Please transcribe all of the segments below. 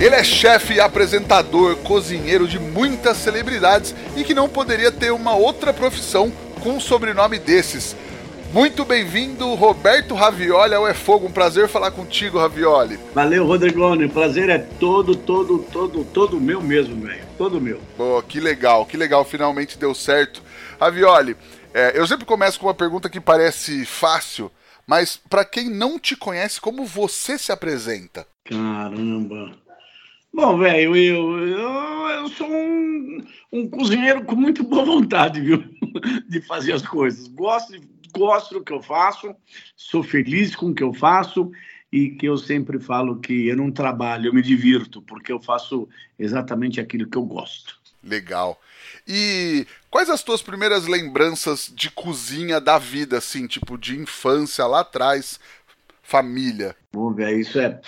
Ele é chefe apresentador, cozinheiro de muitas celebridades e que não poderia ter uma outra profissão com um sobrenome desses. Muito bem-vindo, Roberto Ravioli ao É Fogo. Um prazer falar contigo, Ravioli. Valeu, Rodrigone. O prazer é todo, todo, todo, todo meu mesmo, velho. Todo meu. Boa, que legal, que legal. Finalmente deu certo. Ravioli, é, eu sempre começo com uma pergunta que parece fácil, mas para quem não te conhece, como você se apresenta? Caramba. Bom, velho, eu, eu, eu, sou um, um cozinheiro com muito boa vontade, viu? De fazer as coisas. Gosto, gosto do que eu faço, sou feliz com o que eu faço e que eu sempre falo que eu não trabalho, eu me divirto, porque eu faço exatamente aquilo que eu gosto. Legal. E quais as tuas primeiras lembranças de cozinha da vida, assim, tipo de infância lá atrás, família? Bom, velho, isso é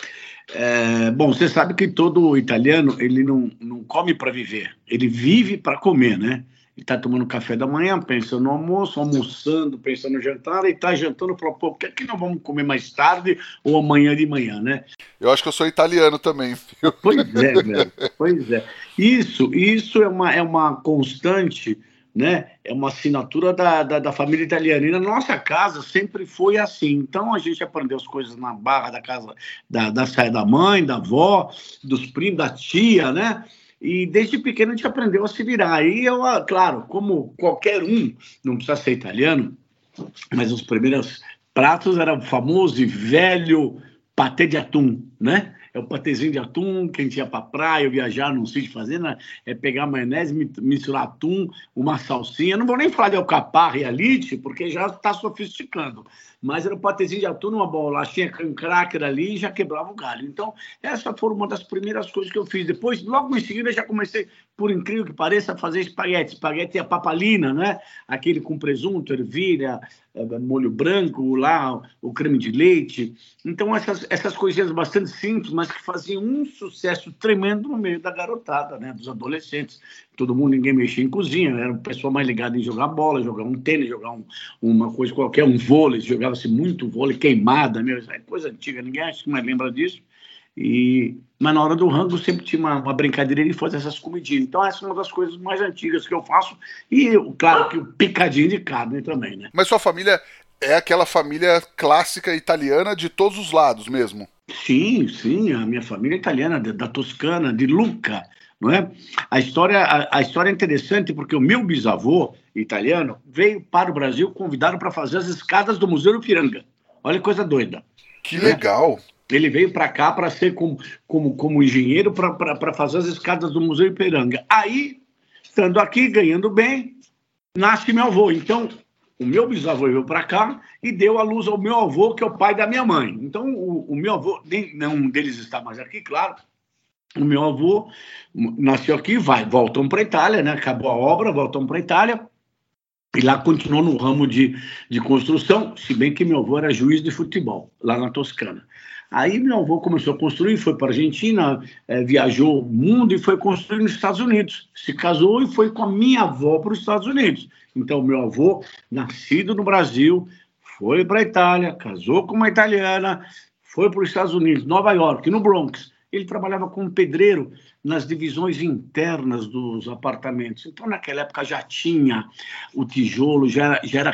é, bom, você sabe que todo italiano ele não, não come para viver, ele vive para comer, né? Ele está tomando café da manhã, pensando no almoço, almoçando, pensando no jantar, e está jantando para pô, por que, que não vamos comer mais tarde ou amanhã de manhã, né? Eu acho que eu sou italiano também. Viu? Pois é, velho. Pois é. Isso, isso é uma, é uma constante né? É uma assinatura da, da, da, família italiana. E na nossa casa sempre foi assim. Então a gente aprendeu as coisas na barra da casa da, da, da mãe, da avó, dos primos, da tia, né? E desde pequeno a gente aprendeu a se virar. E eu, ah, claro, como qualquer um, não precisa ser italiano, mas os primeiros pratos eram o famoso e velho patê de atum, né? É o patezinho de atum, que a gente ia para praia, viajar num sítio fazendo, né? é pegar maionese, misturar atum, uma salsinha. Não vou nem falar de alcaparra e alite, porque já está sofisticando. Mas era o patezinho de atum, uma bolachinha com cracker ali e já quebrava o galho. Então, essa foi uma das primeiras coisas que eu fiz. Depois, logo em seguida, já comecei, por incrível que pareça, a fazer espaguete. Espaguete é a papalina, né? Aquele com presunto, ervilha, é, molho branco, lá, o creme de leite. Então, essas, essas coisinhas bastante simples, mas que faziam um sucesso tremendo no meio da garotada, né? Dos adolescentes. Todo mundo, ninguém mexia em cozinha, era o pessoal mais ligado em jogar bola, jogar um tênis, jogar um, uma coisa qualquer, um vôlei, jogava-se muito vôlei, queimada, meu, é coisa antiga, ninguém acho que mais lembra disso. E, mas na hora do rango sempre tinha uma, uma brincadeira de fazer essas comidinhas. Então, essa é uma das coisas mais antigas que eu faço. E, claro, que o picadinho de carne também, né? Mas sua família é aquela família clássica italiana de todos os lados mesmo? Sim, sim. A minha família é italiana, da Toscana, de Lucca, não é? A história, a, a história é interessante porque o meu bisavô italiano veio para o Brasil convidado para fazer as escadas do Museu do Piranga. Olha que coisa doida. Que né? legal. Ele veio para cá para ser como, como, como engenheiro para fazer as escadas do Museu Ipiranga. Aí, estando aqui, ganhando bem, nasce meu avô. Então, o meu bisavô veio para cá e deu a luz ao meu avô, que é o pai da minha mãe. Então, o, o meu avô, nenhum deles está mais aqui, claro. O meu avô nasceu aqui, vai, voltam para a Itália, né? Acabou a obra, voltam para a Itália. E lá continuou no ramo de, de construção, se bem que meu avô era juiz de futebol, lá na Toscana. Aí meu avô começou a construir, foi para a Argentina, é, viajou o mundo e foi construir nos Estados Unidos. Se casou e foi com a minha avó para os Estados Unidos. Então, meu avô, nascido no Brasil, foi para a Itália, casou com uma italiana, foi para os Estados Unidos, Nova York, no Bronx. Ele trabalhava como pedreiro nas divisões internas dos apartamentos. Então, naquela época já tinha o tijolo, já era, já era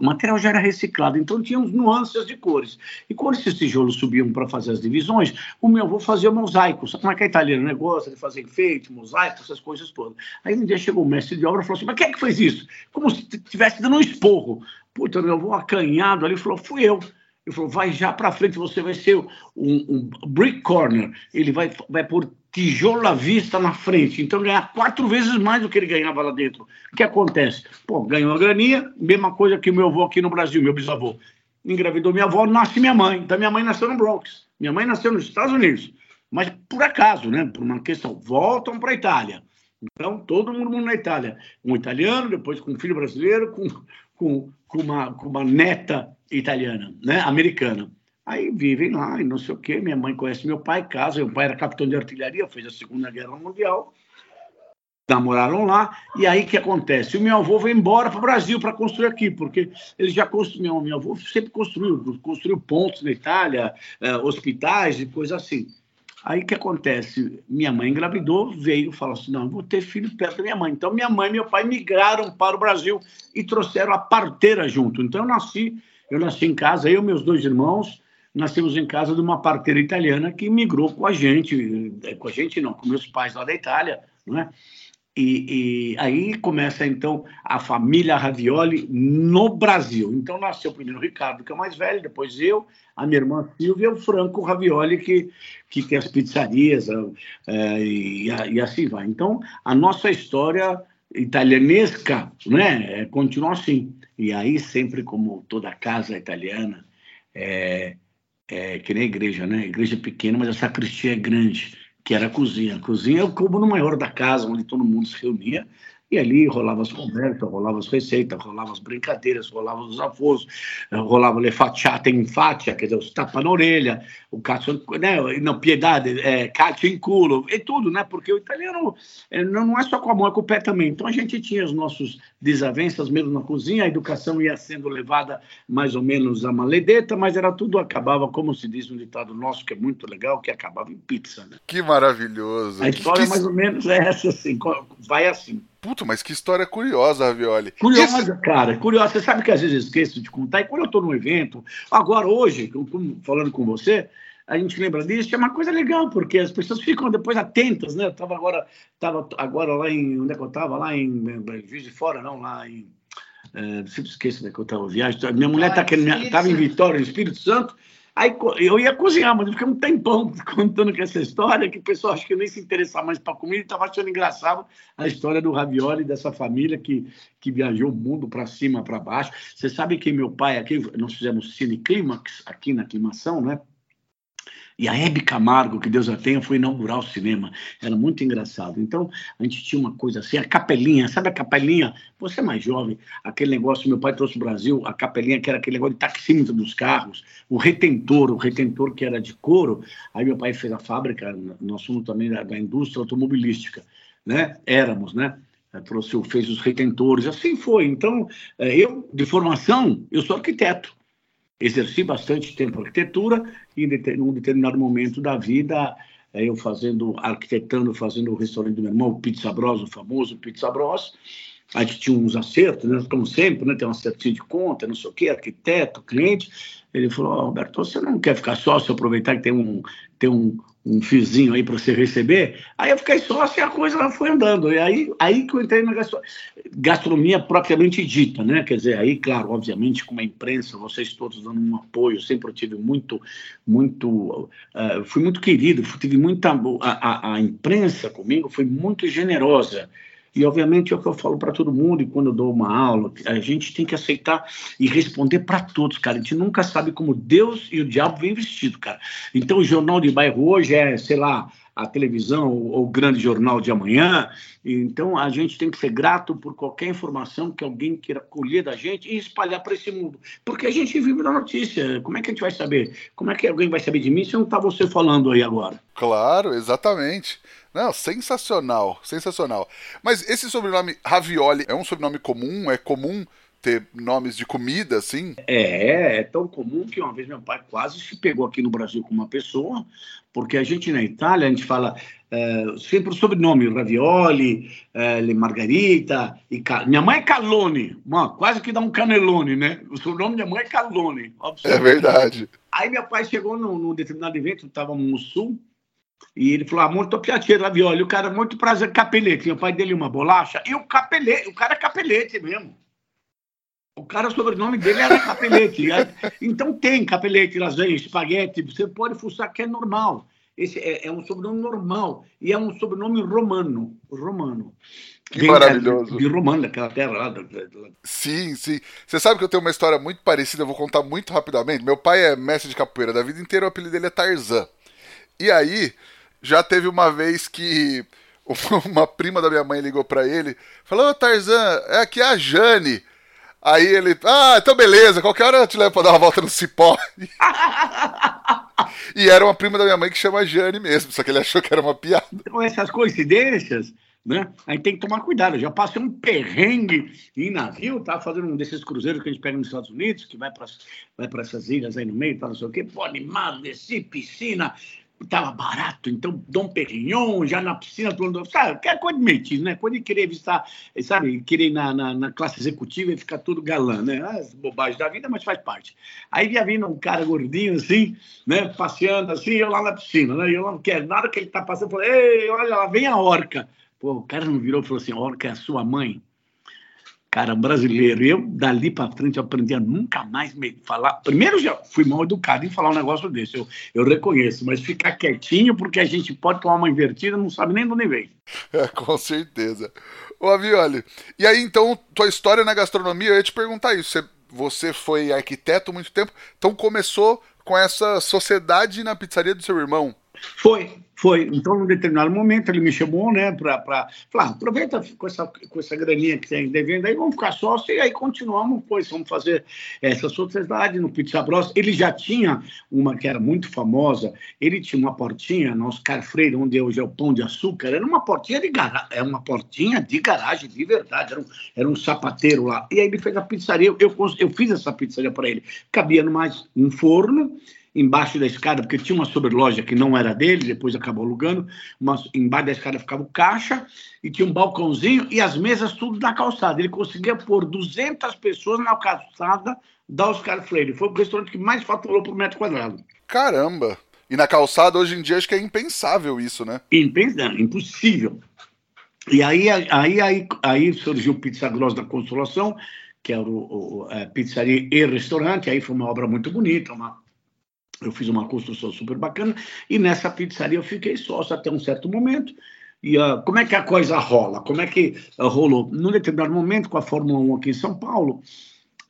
o material já era reciclado, então tinha uns nuances de cores. E quando esses tijolos subiam para fazer as divisões, o meu avô fazia mosaicos. Sabe como é que é italiano? Gosta de fazer enfeite, mosaico, essas coisas todas. Aí um dia chegou o mestre de obra e falou assim: Mas quem é que fez isso? Como se estivesse dando um esporro. Puta, meu avô acanhado ali falou: Fui eu. Ele falou: vai já para frente, você vai ser um, um, brick corner. Ele vai, vai pôr tijolo à vista na frente. Então, ganhar quatro vezes mais do que ele ganhava lá dentro. O que acontece? Pô, ganhou a graninha, mesma coisa que o meu avô aqui no Brasil, meu bisavô. Engravidou minha avó, nasce minha mãe. Então, minha mãe nasceu no Bronx. Minha mãe nasceu nos Estados Unidos. Mas por acaso, né? Por uma questão, voltam para a Itália. Então, todo mundo na Itália. Um italiano, depois com um filho brasileiro, com, com, com, uma, com uma neta italiana, né, americana. Aí vivem lá e não sei o quê. Minha mãe conhece meu pai, casa. Meu pai era capitão de artilharia, fez a Segunda Guerra Mundial. Namoraram lá. E aí que acontece? O meu avô veio embora para o Brasil para construir aqui, porque ele já construiu. Meu avô sempre construiu, construiu pontos na Itália, eh, hospitais e coisas assim. Aí que acontece? Minha mãe engravidou, veio falou assim: não, vou ter filho perto da minha mãe. Então minha mãe e meu pai migraram para o Brasil e trouxeram a parteira junto. Então eu nasci, eu nasci em casa, eu e meus dois irmãos nascemos em casa de uma parteira italiana que migrou com a gente, eh, com a gente não, com meus pais lá da Itália, não é? E, e, aí começa então a família Ravioli no Brasil. Então nasceu primeiro o Ricardo, que é o mais velho, depois eu, a minha irmã Silvia o Franco Ravioli, que, que tem as pizzarias é, e, e, assim vai. Então a nossa história italianesca né, é, continua assim. E aí, sempre como toda casa italiana, é, é que nem a igreja, né? A igreja é pequena, mas a sacristia é grande que era a cozinha. A cozinha é o cômodo maior da casa, onde todo mundo se reunia e ali rolava as conversas, rolava as receitas, rolava as brincadeiras, rolava os avós, rolava le facciate in faccia, quer dizer, os tapas na orelha, o cazzo, né, não, piedade, é, calcio em culo, e tudo, né, porque o italiano é, não é só com a mão, é com o pé também. Então a gente tinha os nossos desavenças mesmo na cozinha, a educação ia sendo levada mais ou menos a maledeta, mas era tudo, acabava, como se diz no ditado nosso, que é muito legal, que acabava em pizza, né? Que maravilhoso! A história que... mais ou menos é essa, assim, vai assim. Puto, mas que história curiosa, Ravioli. Curiosa, Isso... cara, curiosa. Você sabe que às vezes eu esqueço de contar, e quando eu estou num evento, agora hoje, falando com você, a gente lembra disso, é uma coisa legal, porque as pessoas ficam depois atentas, né? Eu estava agora, tava agora lá em. Onde é que eu estava? Lá em Juiz de Fora, não, lá em. É, sempre esqueço onde é que eu estava viagem. Minha mulher estava tá em Vitória, no Espírito Santo, Aí eu ia cozinhar, mas eu fiquei um tempão contando com essa história, que o pessoal acho que nem se interessava mais para comida estava achando engraçado a história do ravioli dessa família que, que viajou o mundo para cima, para baixo. Você sabe que meu pai aqui, nós fizemos Cine Clímax aqui na Climação, né? E a Hebe Camargo, que Deus a tenha, foi inaugurar o cinema. Era muito engraçado. Então, a gente tinha uma coisa assim, a capelinha, sabe a capelinha? Você é mais jovem, aquele negócio, meu pai trouxe o Brasil, a capelinha que era aquele negócio de taxímetro dos carros, o retentor, o retentor que era de couro. Aí meu pai fez a fábrica, nós somos também da, da indústria automobilística, né? Éramos, né? trouxe, fez os retentores, assim foi. Então, é, eu, de formação, eu sou arquiteto exerci bastante tempo arquitetura e em um determinado momento da vida eh, eu fazendo, arquitetando, fazendo o restaurante do meu irmão, o Pizza Bros, o famoso Pizza Bros. A gente tinha uns acertos, né? como sempre, né? tem um acertinho de conta, não sei o quê, arquiteto, cliente. Ele falou, oh, Roberto, você não quer ficar sócio, aproveitar que tem um, tem um, um fiozinho aí para você receber. Aí eu fiquei sócio e a coisa foi andando. E aí, aí que eu entrei na gastronomia propriamente dita, né? Quer dizer, aí, claro, obviamente, com a imprensa, vocês todos dando um apoio, sempre eu tive muito, muito, uh, fui muito querido, tive muita, a, a, a imprensa comigo foi muito generosa. E, obviamente, é o que eu falo para todo mundo, e quando eu dou uma aula, a gente tem que aceitar e responder para todos, cara. A gente nunca sabe como Deus e o diabo vêm vestido, cara. Então, o Jornal de Bairro hoje é, sei lá, a televisão ou o grande jornal de amanhã. Então, a gente tem que ser grato por qualquer informação que alguém queira colher da gente e espalhar para esse mundo. Porque a gente vive da notícia. Como é que a gente vai saber? Como é que alguém vai saber de mim se não está você falando aí agora? Claro, exatamente. Não, sensacional, sensacional. Mas esse sobrenome Ravioli é um sobrenome comum? É comum ter nomes de comida, assim? É, é tão comum que uma vez meu pai quase se pegou aqui no Brasil com uma pessoa, porque a gente na Itália, a gente fala é, sempre o sobrenome, Ravioli, Le Margarita, e minha mãe é Calone, mano, quase que dá um canelone, né? O sobrenome da minha mãe é Calone. É verdade. Aí meu pai chegou num, num determinado evento, estávamos no Sul, e ele falou, ah, muito piaceiro, Ravioli, o cara, muito prazer, capelete. Meu pai dele uma bolacha, e o capelete, o cara é capelete mesmo. O cara, o sobrenome dele era Capelete. então tem Capelete, lasanha, espaguete, você pode fuçar que é normal. Esse é, é, um sobrenome normal e é um sobrenome romano. Romano. Que Vem maravilhoso. De romano, daquela terra lá. Sim, sim. Você sabe que eu tenho uma história muito parecida, eu vou contar muito rapidamente. Meu pai é mestre de capoeira da vida inteira, o apelido dele é Tarzan. E aí, já teve uma vez que uma prima da minha mãe ligou para ele, falou: Ô Tarzan, é aqui a Jane. Aí ele, ah, então beleza, qualquer hora eu te levo pra dar uma volta no cipó. e era uma prima da minha mãe que chama Jane mesmo, só que ele achou que era uma piada. Então, essas coincidências, né? Aí tem que tomar cuidado. Eu já passei um perrengue em navio, tá fazendo um desses cruzeiros que a gente pega nos Estados Unidos, que vai para vai essas ilhas aí no meio, tá, não sei o quê, pô, animado, desci, piscina, estava barato, então Dom Perignon, já na piscina, todo sabe, que é coisa de metido, né? Coisa de querer visitar, sabe, querer ir na, na, na, classe executiva e ficar tudo galã, né? As bobagens da vida, mas faz parte. Aí ia vindo um cara gordinho assim, né, passeando assim, eu lá na piscina, né? Eu não quero nada que ele tá passando, eu falei, ei, olha lá, vem a orca. Pô, o cara não virou e falou assim, orca é a sua mãe? Cara brasileiro. Eu, dali para frente, aprendi a nunca mais me falar. Primeiro, já fui mal educado em falar um negócio desse, eu, eu reconheço, mas ficar quietinho, porque a gente pode tomar uma invertida, não sabe nem de onde vem. É, com certeza. Ô, Avioli, e aí então, tua história na gastronomia, eu ia te perguntar isso. Você, você foi arquiteto muito tempo, então começou com essa sociedade na pizzaria do seu irmão. Foi, foi. Então, num determinado momento, ele me chamou, né, para falar: aproveita com essa, com essa graninha que tem devendo aí, vamos ficar sócio, e aí continuamos, pois, vamos fazer essa sociedade no Pizza Bros. Ele já tinha uma que era muito famosa, ele tinha uma portinha no Oscar Freire, onde hoje é o Pão de Açúcar, era uma portinha de garagem, era uma portinha de garagem, de verdade, era um, era um sapateiro lá. E aí ele fez a pizzaria, eu, eu, eu fiz essa pizzaria para ele. Cabia mais um forno embaixo da escada, porque tinha uma sobreloja que não era dele, depois acabou alugando, mas embaixo da escada ficava o caixa e tinha um balcãozinho e as mesas tudo na calçada. Ele conseguia pôr 200 pessoas na calçada da Oscar Freire. Foi o restaurante que mais faturou por metro quadrado. Caramba! E na calçada, hoje em dia, acho que é impensável isso, né? Impensável, impossível. E aí, aí, aí, aí surgiu o Pizza Gross da Consolação, que era o, o, a pizzaria e restaurante. Aí foi uma obra muito bonita, uma eu fiz uma construção super bacana e nessa pizzaria eu fiquei sócio até um certo momento. E uh, como é que a coisa rola? Como é que uh, rolou? Num determinado momento, com a Fórmula 1 aqui em São Paulo,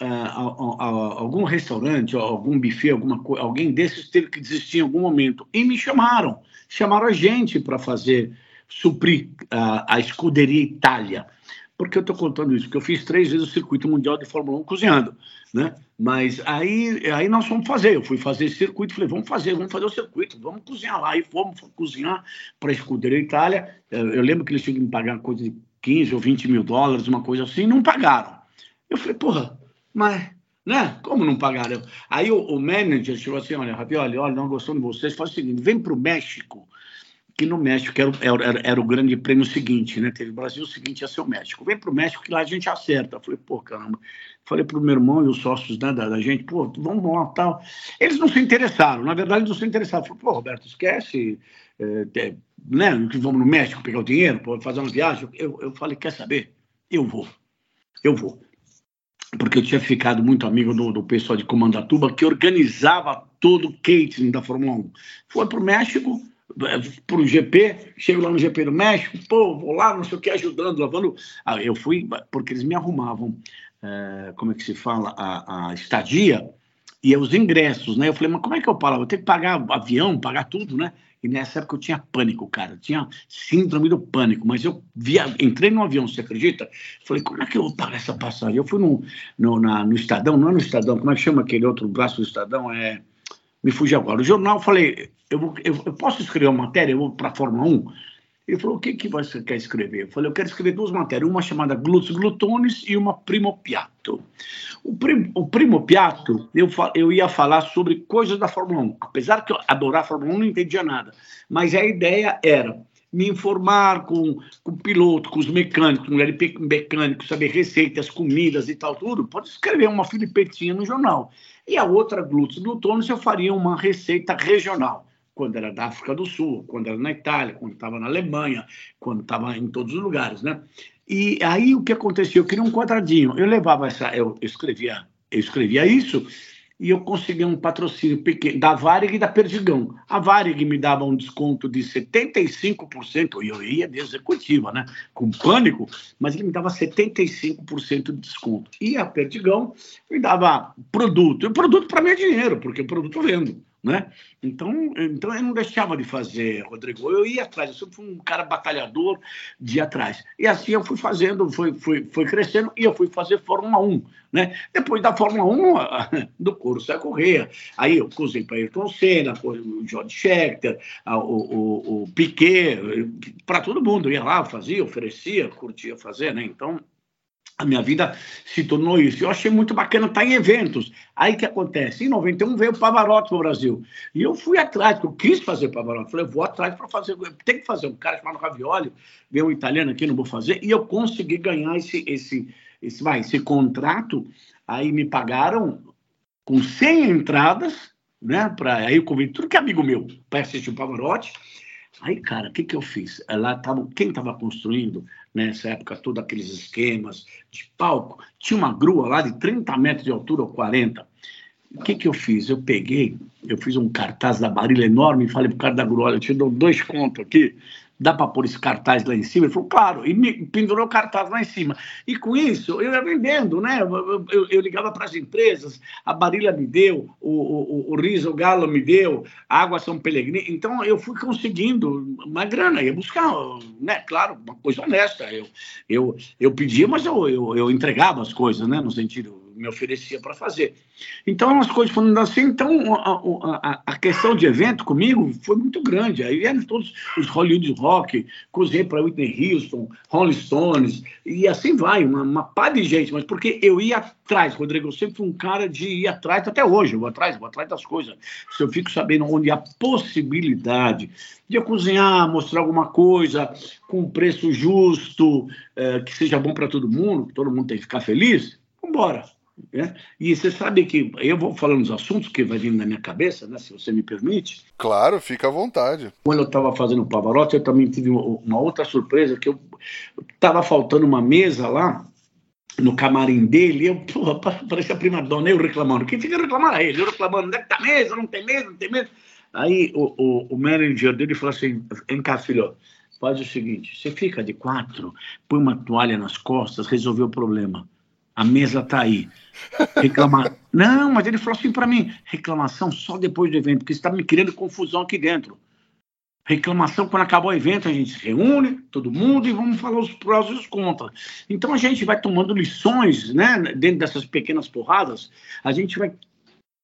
uh, algum restaurante, algum buffet, alguma alguém desses teve que desistir em algum momento. E me chamaram. Chamaram a gente para fazer, suprir a escuderia Itália. Por que eu estou contando isso? Porque eu fiz três vezes o circuito mundial de Fórmula 1 cozinhando né? Mas aí, aí nós fomos fazer. Eu fui fazer esse circuito, falei, vamos fazer, vamos fazer o circuito, vamos cozinhar lá. E fomos cozinhar para a Itália. Eu, lembro que eles tinham que me pagar coisa de 15 ou 20 mil dólares, uma coisa assim, não pagaram. Eu falei, porra, mas, né? Como não pagaram? Aí o, o manager chegou assim: olha, Ravioli, olha, não gostamos de vocês, faz o seguinte, vem para o México que no México era, era, era, o grande prêmio seguinte, né? Teve Brasil, o seguinte ia ser o México. Vem para o México que lá a gente acerta. Falei, pô, caramba. Falei para o meu irmão e os sócios né, da, da, gente, pô, vamos lá tal. Eles não se interessaram, na verdade, não se interessaram. Falei, pô, Roberto, esquece, é, é, né? Que vamos no México pegar o dinheiro, pô, fazer uma viagem. Eu, eu falei, quer saber? Eu vou. Eu vou. Porque eu tinha ficado muito amigo do, do pessoal de Comandatuba, que organizava todo o catering da Fórmula 1. Foi para o México para o GP, chego lá no GP do México, pô, vou lá, não sei o que, ajudando, lavando. Ah, eu fui porque eles me arrumavam, é, como é que se fala, a, a, estadia e os ingressos, né? Eu falei, mas como é que eu pago? Vou ter que pagar avião, pagar tudo, né? E nessa época eu tinha pânico, cara, eu tinha síndrome do pânico, mas eu via, entrei no avião, você acredita? Falei, como é que eu vou pagar essa passagem? Eu fui no, no, na, no Estadão, não é no Estadão, como é que chama aquele outro braço do Estadão? É me fugi agora. O jornal, falei, eu, vou, eu, eu, posso escrever uma matéria, para a Fórmula 1? Ele falou: o que, que você quer escrever? Eu falei: eu quero escrever duas matérias, uma chamada Glutos Glutones e uma Primopiato. O, prim, o Primopiato, eu, eu ia falar sobre coisas da Fórmula 1. Apesar que eu adorar a Fórmula 1, não entendia nada. Mas a ideia era me informar com, com o piloto, com os mecânicos, mulher mecânico, saber receitas, comidas e tal, tudo. Pode escrever uma filipetinha no jornal. E a outra, Glúteos Glutones, eu faria uma receita regional quando era da África do Sul, quando era na Itália, quando estava na Alemanha, quando estava em todos os lugares, né? E aí o que acontecia? Eu queria um quadradinho. Eu levava essa, eu escrevia, eu escrevia isso e eu conseguia um patrocínio pequeno da Varig e da Perdigão. A Varig me dava um desconto de 75%, e eu ia de executiva, né? Com pânico, mas ele me dava 75% de desconto. E a Perdigão me dava produto. E o produto para mim é dinheiro, porque o produto eu vendo. Né? Então, então eu não deixava de fazer, Rodrigo. Eu ia atrás, eu sempre fui um cara batalhador de atrás. E assim eu fui fazendo, foi, foi, foi crescendo e eu fui fazer Fórmula 1. Né? Depois da Fórmula 1, do curso é Correia. Aí eu cruzei para Ayrton Senna, o George Schechter, o, o, o Piquet, para todo mundo. Eu ia lá, fazia, oferecia, curtia fazer. Né? Então, a minha vida se tornou isso. Eu achei muito bacana estar em eventos. Aí que acontece? Em 91 veio o Pavarotti para o Brasil. E eu fui atrás, porque eu quis fazer Pavarotti. Falei, vou atrás para fazer. Tem que fazer. Um cara chamado Ravioli, veio um italiano aqui, não vou fazer. E eu consegui ganhar esse, esse, esse, vai, esse contrato. Aí me pagaram com 100 entradas, né? Pra, aí eu convidei tudo que é amigo meu para assistir o Pavarotti. Aí, cara, o que, que eu fiz? Lá tava, quem estava construindo nessa época todos aqueles esquemas de palco, tinha uma grua lá de 30 metros de altura ou 40. O que, que eu fiz? Eu peguei, eu fiz um cartaz da Barilha enorme e falei pro cara da grua, olha, eu te dou dois contos aqui, dá para pôr esse cartaz lá em cima? Ele falou, claro, e me pendurou o cartaz lá em cima. E com isso, eu ia vendendo, né? Eu, eu, eu ligava para as empresas, a Barilha me deu, o, o, o Riso Galo me deu, a Água São Pellegrino. Então, eu fui conseguindo uma grana, ia buscar, né? Claro, uma coisa honesta. Eu, eu, eu pedia, mas eu, eu, eu entregava as coisas, né? No sentido me oferecia para fazer. Então, as coisas foram assim. Então, a, a, a, questão de evento comigo foi muito grande. Aí vieram todos os Hollywood Rock, cruzei para Whitney Houston, Rolling Stones, e assim vai, uma, uma pá de gente. Mas porque eu ia atrás, Rodrigo, eu sempre fui um cara de ir atrás, até hoje, eu vou atrás, vou atrás das coisas. Se eu fico sabendo onde há possibilidade de eu cozinhar, mostrar alguma coisa com preço justo, eh, que seja bom para todo mundo, que todo mundo tem que ficar feliz, vamos embora né? E você sabe que eu vou falando dos assuntos que vai vindo na minha cabeça, né, se você me permite. Claro, fica à vontade. Quando eu estava fazendo o Pavarotti, eu também tive uma outra surpresa, que eu estava faltando uma mesa lá, no camarim dele, eu, porra, parecia a prima dona, eu reclamando. Quem fica reclamando é ele, eu reclamando, onde é que tá mesa, não tem mesa, não tem mesa. Aí o, o, o manager dele falou assim, vem cá, filho, faz o seguinte, você fica de quatro, põe uma toalha nas costas, resolveu o problema a mesa está aí. Reclamar. Não, mas ele falou assim para mim: reclamação só depois do evento, porque está me criando confusão aqui dentro. Reclamação quando acabar o evento, a gente se reúne, todo mundo, e vamos falar os prós e os contras. Então a gente vai tomando lições, né, dentro dessas pequenas porradas, a gente vai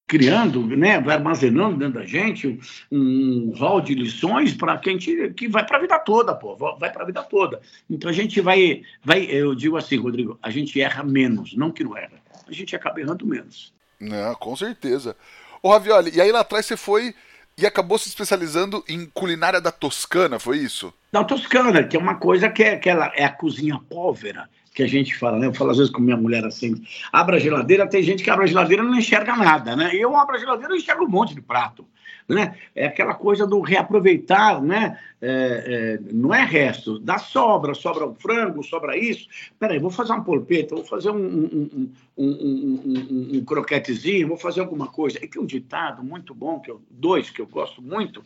criando, né, vai armazenando dentro da gente um, rol de lições para que a gente que vai para a vida toda, pô, vai para a vida toda. Então a gente vai, vai, eu digo assim, Rodrigo, a gente erra menos, não que não erra, a gente acaba errando menos. Não, com certeza. Ô Ravioli, e aí lá atrás você foi e acabou se especializando em culinária da Toscana, foi isso? Da Toscana, que é uma coisa que é, que ela, é a cozinha pólvera, que a gente fala, né? Eu falo às vezes com minha mulher assim, abra a geladeira, tem gente que abre a geladeira e não enxerga nada, né? Eu abro a geladeira e enxergo um monte de prato, né? É aquela coisa do reaproveitar, né? É, é, não é resto, dá sobra, sobra o frango, sobra isso. Peraí, vou fazer uma polpeta, vou fazer um, um, um, um, croquetezinho, vou fazer alguma coisa. E tem um ditado muito bom, que eu, dois que eu gosto muito,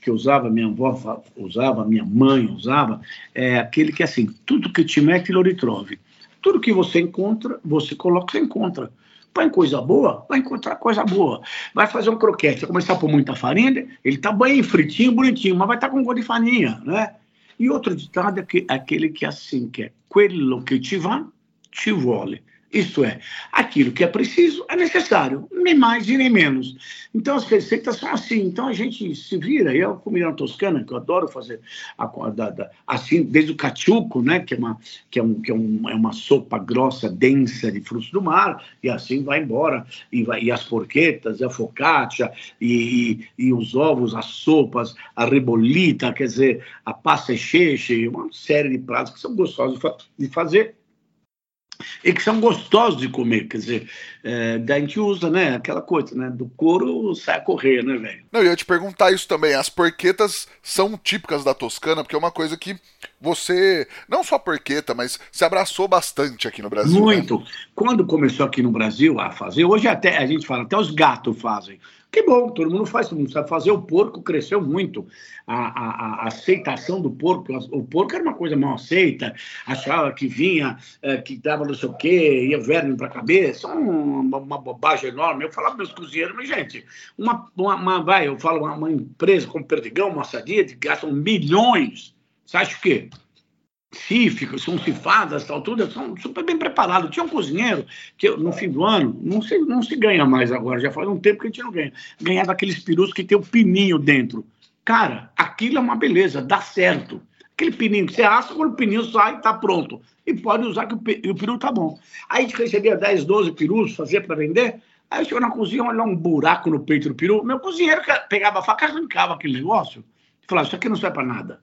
que usava, minha avó usava, minha mãe usava, é aquele que é assim, tudo que te mete, lhe trove. Tudo que você encontra, você coloca, você encontra. Põe coisa boa, vai encontrar coisa boa. Vai fazer um croquete, vai começar por muita farinha, ele tá bem fritinho, bonitinho, mas vai estar tá com gosto de farinha, né? E outro ditado é que, aquele que é assim, que é quello que te va, te vuole. Isto é, aquilo que é preciso é necessário, nem mais e nem menos. Então as receitas são assim. Então a gente se vira. Eu, comida toscana, que eu adoro fazer, a, da, da, assim, desde o cachuco, né, que, é uma, que, é, um, que é, um, é uma sopa grossa, densa de frutos do mar, e assim vai embora. E, vai, e as porquetas, e a focaccia, e, e, e, os ovos, as sopas, a rebolita, quer dizer, a pasta cheche, uma série de pratos que são gostosos de fazer e que são gostosos de comer, quer dizer, é, daí a gente usa, né, aquela coisa, né, do couro sai a correr, né, velho? Não, eu ia te perguntar isso também, as porquetas são típicas da Toscana, porque é uma coisa que você, não só porqueta, mas se abraçou bastante aqui no Brasil, né? Muito. Né? Quando começou aqui no Brasil a fazer, hoje até, a gente fala, até os gatos fazem, que bom, todo mundo faz, todo mundo sabe fazer. O porco cresceu muito. A, a, a aceitação do porco, o porco era uma coisa mal aceita, achava que vinha, é, que dava não sei o quê, ia verme para a cabeça, uma, uma, bobagem enorme. Eu falava para meus cozinheiros, mas, gente, uma, uma, uma, vai, eu falo, uma, uma empresa como Perdigão, uma sadia, que gastam milhões. Você acha o quê? Cíficas, são cifadas, tal, tudo, são super bem preparados. Tinha um cozinheiro que no fim do ano, não se, não se ganha mais agora, já faz um tempo que a gente não ganha. Ganhava aqueles perus que tem o pininho dentro. Cara, aquilo é uma beleza, dá certo. Aquele pininho que você assa, quando o pininho sai, tá pronto. E pode usar que o, o peru tá bom. Aí a gente recebia 10, 12 perus, fazia para vender. Aí chegou na cozinha, olhar um buraco no peito do peru. Meu cozinheiro pegava a faca, arrancava aquele negócio. Falava, isso aqui não serve para nada.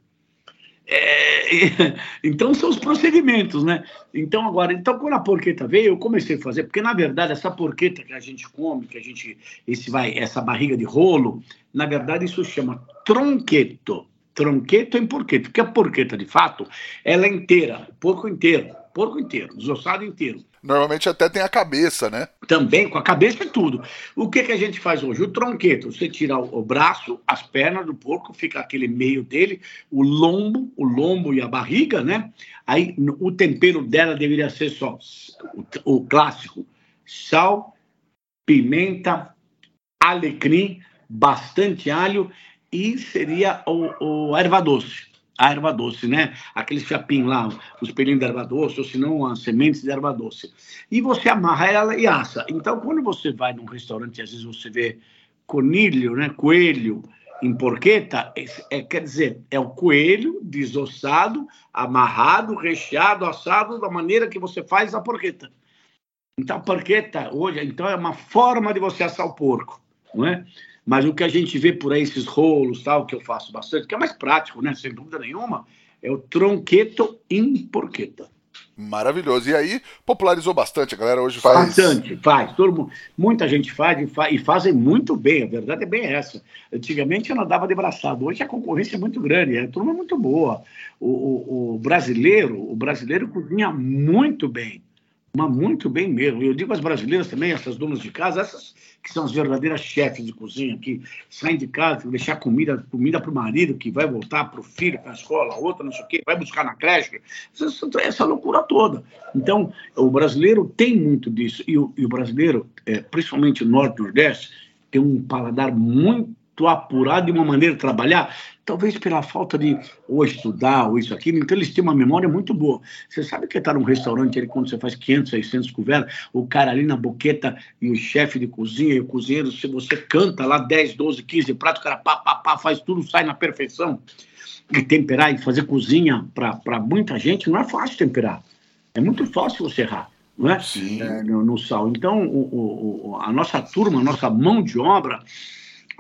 É, então são os procedimentos, né? Então agora, então quando a porqueta veio, eu comecei a fazer, porque na verdade essa porqueta que a gente come, que a gente esse vai, essa barriga de rolo, na verdade isso chama tronqueto. Tronqueto em porqueta, porque a porqueta de fato, ela é inteira, porco inteiro, porco inteiro, desossado inteiro. Normalmente até tem a cabeça, né? Também, com a cabeça e tudo. O que, que a gente faz hoje? O tronqueto, você tira o, braço, as pernas do porco, fica aquele meio dele, o lombo, o lombo e a barriga, né? Aí o tempero dela deveria ser só o, o clássico: sal, pimenta, alecrim, bastante alho e seria o, o erva doce a erva doce, né? Aqueles chapim lá, os pelinhos da erva doce, ou se não, as sementes de erva doce. E você amarra ela e assa. Então, quando você vai num restaurante, às vezes você vê conilho, né? Coelho em porqueta, é, é, quer dizer, é o coelho desossado, amarrado, recheado, assado, da maneira que você faz a porqueta. Então, a porqueta hoje, então, é uma forma de você assar o porco, não é? Mas o que a gente vê por aí, esses rolos, tal, que eu faço bastante, que é mais prático, né? Sem dúvida nenhuma, é o tronqueto em porqueta. Maravilhoso. E aí popularizou bastante, a galera hoje faz. Bastante, faz. Todo muita gente faz e, faz e fazem muito bem. A verdade é bem essa. Antigamente eu andava de braçado, hoje a concorrência é muito grande, a turma é muito boa. O, o, o brasileiro, o brasileiro cozinha muito bem mas muito bem mesmo. Eu digo às brasileiras também, essas donas de casa, essas que são as verdadeiras chefes de cozinha, que saem de casa, deixar comida comida para o marido, que vai voltar para o filho, para a escola, outra, não sei o quê, vai buscar na creche, essa, essa loucura toda. Então, o brasileiro tem muito disso, e o, e o brasileiro, é, principalmente o norte e nordeste, tem um paladar muito apurado de uma maneira de trabalhar, talvez pela falta de ou estudar ou isso aquilo, então eles têm uma memória muito boa. Você sabe que está num restaurante ali, quando você faz 500, 600 covertas, o cara ali na boqueta e o chefe de cozinha e o cozinheiro, se você canta lá 10, 12, 15 pratos, o cara pá, pá, pá, faz tudo, sai na perfeição. E temperar e fazer cozinha para muita gente não é fácil temperar. É muito fácil você errar. Não é? é no, no, sal. Então, o, o, a nossa turma, a nossa mão de obra,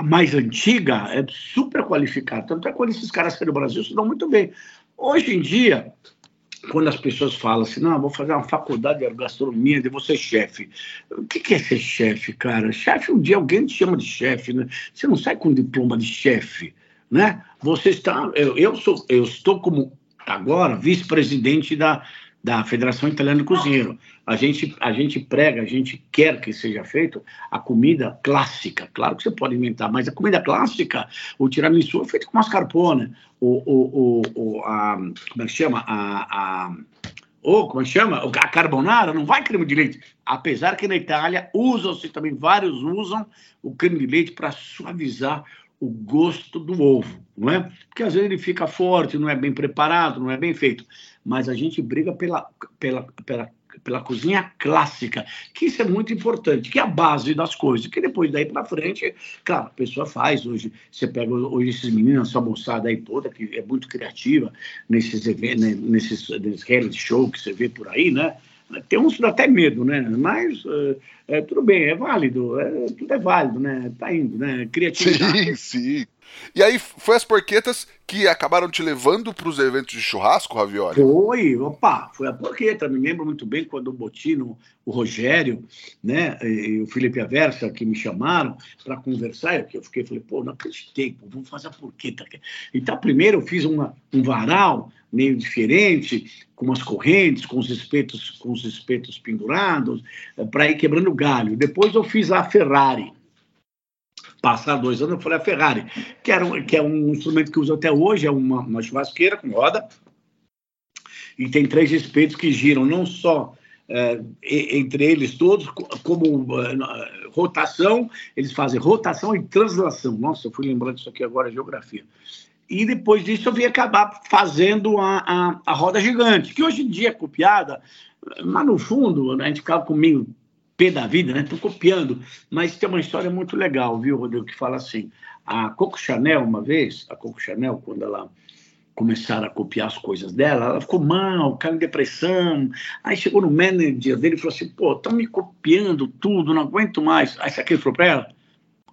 mais antiga é super qualificada. Tanto é que quando esses caras saem do Brasil, se dão muito bem. Hoje em dia, quando as pessoas falam assim, não, vou fazer uma faculdade de gastronomia, de você chefe. O que é ser chefe, cara? Chefe, um dia alguém te chama de chefe, né? Você não sai com diploma de chefe, né? Você está, eu, eu sou, eu estou como agora vice-presidente da da Federação Italiana de Cozinheiro. A gente, a gente prega, a gente quer que seja feito a comida clássica. Claro que você pode inventar, mas a comida clássica, o tiramisu é feito com mascarpone, o, o, o, o a, como é que chama? A, a, ou como é chama? A carbonara não vai creme de leite. Apesar que na Itália usam-se também, vários usam o creme de leite para suavizar o gosto do ovo, não é? Porque às vezes ele fica forte, não é bem preparado, não é bem feito. Mas a gente briga pela, pela, pela pela cozinha clássica, que isso é muito importante, que é a base das coisas, que depois daí para frente, claro, a pessoa faz hoje, você pega hoje esses meninos, essa moçada aí toda, que é muito criativa nesses eventos, nesses, nesses reality show que você vê por aí, né? Tem uns até medo, né? Mas é, tudo bem, é válido, é, tudo é válido, né? Tá indo, né? Criatividade. Sim, sim. E aí foi as porquetas que acabaram te levando para os eventos de churrasco, Ravioli? Foi, opa, foi a porqueta. Me lembro muito bem quando o Botino, o Rogério, né, e o Felipe Aversa que me chamaram para conversar. Eu fiquei, falei, pô, não acreditei, pô, vamos fazer a porqueta. Então, primeiro eu fiz uma, um varal meio diferente, com umas correntes, com os espetos, com os espetos pendurados, eh, para ir quebrando galho. Depois eu fiz a Ferrari passar dois anos, eu falei a Ferrari, que, era um, que é um instrumento que uso até hoje, é uma, uma churrasqueira com roda, e tem três espetos que giram não só é, entre eles todos, como é, rotação, eles fazem rotação e translação. Nossa, eu fui lembrando isso aqui agora, geografia. E depois disso eu vim acabar fazendo a, a, a roda gigante, que hoje em dia é copiada, mas no fundo a gente ficava com meio pé da vida, né? Estou copiando. Mas tem uma história muito legal, viu, Rodrigo, que fala assim: a Coco Chanel, uma vez, a Coco Chanel, quando ela começaram a copiar as coisas dela, ela ficou mal, caiu em depressão. Aí chegou no manager dele e falou assim: pô, estão me copiando tudo, não aguento mais. Aí sabe o que ele falou para ela?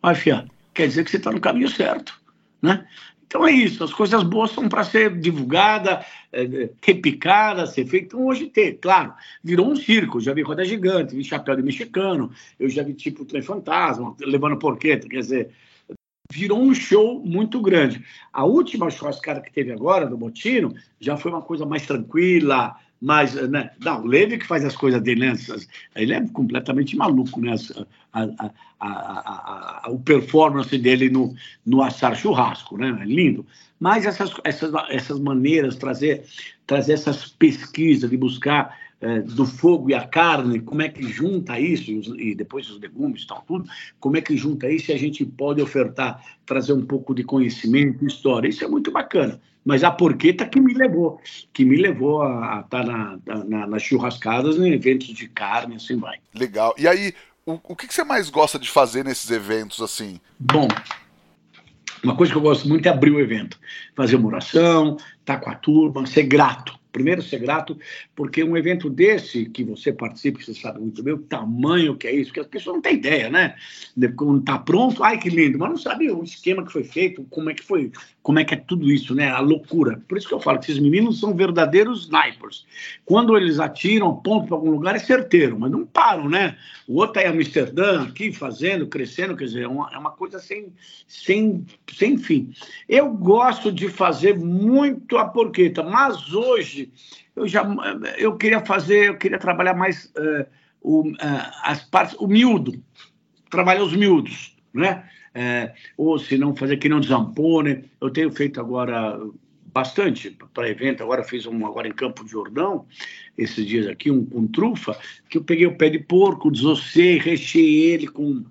Olha, filha, quer dizer que você está no caminho certo, né? Então é isso, as coisas boas são para ser divulgada, é, repicada, ser feita. Então hoje tem, claro, virou um circo. Já vi roda gigante, vi chapéu de mexicano, eu já vi tipo trem fantasma, levando porqueta, quer dizer, virou um show muito grande. A última churrascada que teve agora, do Botino, já foi uma coisa mais tranquila, mas, né? Não, o Leve que faz as coisas dele, né? Ele é completamente maluco, né? A, a, a, o performance dele no, no assar churrasco, né? É lindo. Mas essas, essas, essas maneiras, trazer, trazer essas pesquisas de buscar é, do fogo e a carne, como é que junta isso, e, depois os legumes e tal, tudo, como é que junta isso e a gente pode ofertar, trazer um pouco de conhecimento, história. Isso é muito bacana mas a porqueta que me levou, que me levou a estar na, na, nas churrascadas, em eventos de carne, assim vai. Legal. E aí, o, o que, que você mais gosta de fazer nesses eventos, assim? Bom, uma coisa que eu gosto muito é abrir o evento, fazer uma oração, estar tá com a turma, ser grato. Primeiro, ser grato, porque um evento desse, que você participa, você sabe muito bem o tamanho que é isso, porque as pessoas não têm ideia, né? Quando está pronto, ai que lindo, mas não sabe o esquema que foi feito, como é que foi, como é que é tudo isso, né? A loucura. Por isso que eu falo que esses meninos são verdadeiros snipers. Quando eles atiram, apontam para algum lugar, é certeiro, mas não param, né? O outro em Amsterdã, aqui, fazendo, crescendo, quer dizer, é uma, é uma coisa sem, sem, sem fim. Eu gosto de fazer muito a porqueta, mas hoje eu já eu queria fazer, eu queria trabalhar mais uh, o, uh, as partes, o miúdo, trabalhar os miúdos, né? Uh, ou se não fazer que não zampone. Eu tenho feito agora bastante para evento. Agora fiz um agora em Campo de Jordão, esses dias aqui, um com trufa, que eu peguei o pé de porco, desossei, recheei ele com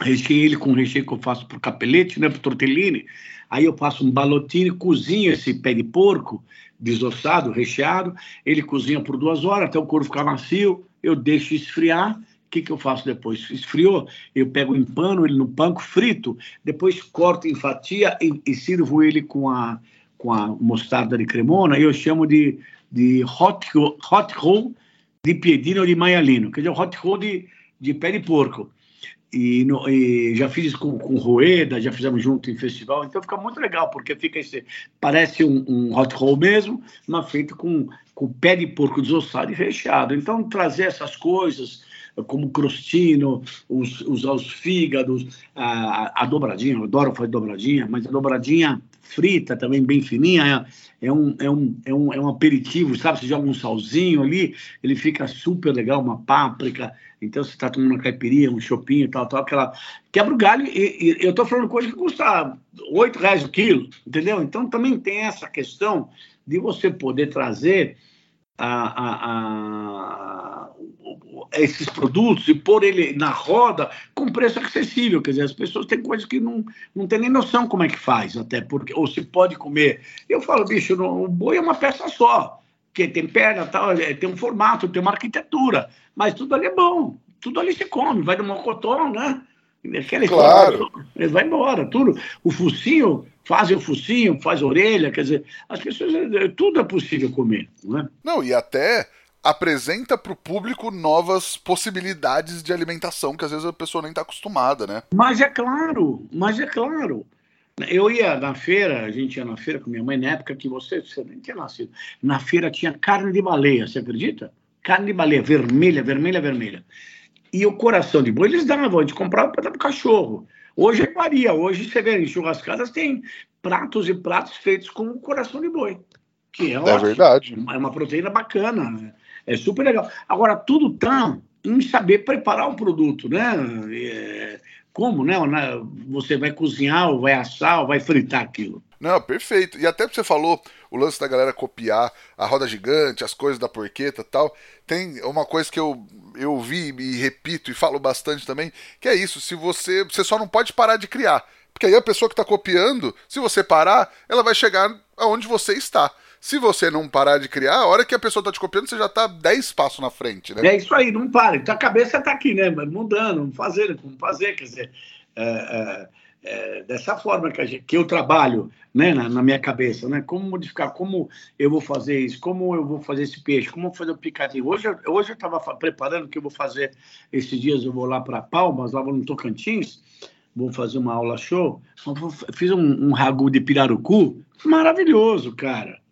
recheei ele com recheio que eu faço para capelete, né, para tortellini. Aí eu faço um balotine, cozinho esse pé de porco desossado, recheado, ele cozinha por duas horas até o couro ficar macio, eu deixo esfriar. O que, que eu faço depois? Esfriou, eu pego em pano ele no panco frito, depois corto em fatia e, e sirvo ele com a, com a mostarda de cremona, eu chamo de, de hot, hot roll de piedina ou de maialino, quer dizer, hot roll de, de pé de porco. E, no, e, já fiz com, com Rueda, já fizemos junto em festival, então fica muito legal, porque fica esse, parece um, um hot roll mesmo, mas feito com, com pé de porco desossado e recheado. Então, trazer essas coisas, como crostino, os, os, os fígados, a, a dobradinha, eu adoro fazer dobradinha, mas a dobradinha frita também bem fininha, é, é, um, é, um, é, um, é um aperitivo, sabe? Você joga um salzinho ali, ele fica super legal, uma páprica, então você está tomando uma caipirinha, um chopinho, tal, tal, aquela. Quebra o galho e, e eu estou falando coisa que custa oito reais o quilo, entendeu? Então também tem essa questão de você poder trazer a, a, a, esses produtos e pôr ele na roda com preço acessível. Quer dizer, as pessoas têm coisas que não, não têm nem noção como é que faz, até porque, ou se pode comer. Eu falo, bicho, o boi é uma peça só porque tem perna, tal, é, tem um formato, tem uma arquitetura, mas tudo ali é bom, tudo ali se come, vai do mocotó, né? Aquela claro. ele vai embora, tudo. O focinho, fazem o focinho, faz a orelha, quer dizer, as pessoas, é, tudo é possível comer, não é? Não, e até apresenta para o público novas possibilidades de alimentação que às vezes a pessoa nem está acostumada, né? Mas é claro, mas é claro. Eu ia na feira, a gente ia na feira com minha mãe na época que você, você nem tinha nascido. Na feira tinha carne de baleia, você acredita? Carne de baleia, vermelha, vermelha, vermelha. E o coração de boi eles davam, a gente comprava para dar para cachorro. Hoje é varia, hoje você vê em churrascadas tem pratos e pratos feitos com o coração de boi. Que é, é verdade. É uma proteína bacana. Né? É super legal. Agora, tudo tá em saber preparar o produto, né? É, como, né? Você vai cozinhar, ou vai assar, ou vai fritar aquilo. Não, perfeito. E até você falou o lance da galera copiar a roda gigante, as coisas da porqueta tal. Tem uma coisa que eu, eu vi e repito e falo bastante também, que é isso, se você. Você só não pode parar de criar. Porque aí a pessoa que está copiando, se você parar, ela vai chegar aonde você está. Se você não parar de criar, a hora que a pessoa está te copiando, você já está 10 passos na frente, né? É isso aí, não para. Então a cabeça está aqui, né? Mudando, fazer, como fazer, quer dizer, é, é, é, dessa forma que, gente, que, eu trabalho né, na, na, minha cabeça, né? Como modificar, como eu vou fazer isso, como eu vou fazer esse peixe, como eu vou fazer o picadinho. Hoje, hoje eu estava preparando que eu vou fazer, esses dias eu vou lá para Palmas, lá no Tocantins, vou fazer uma aula show, fiz um, um ragu de pirarucu, maravilhoso, cara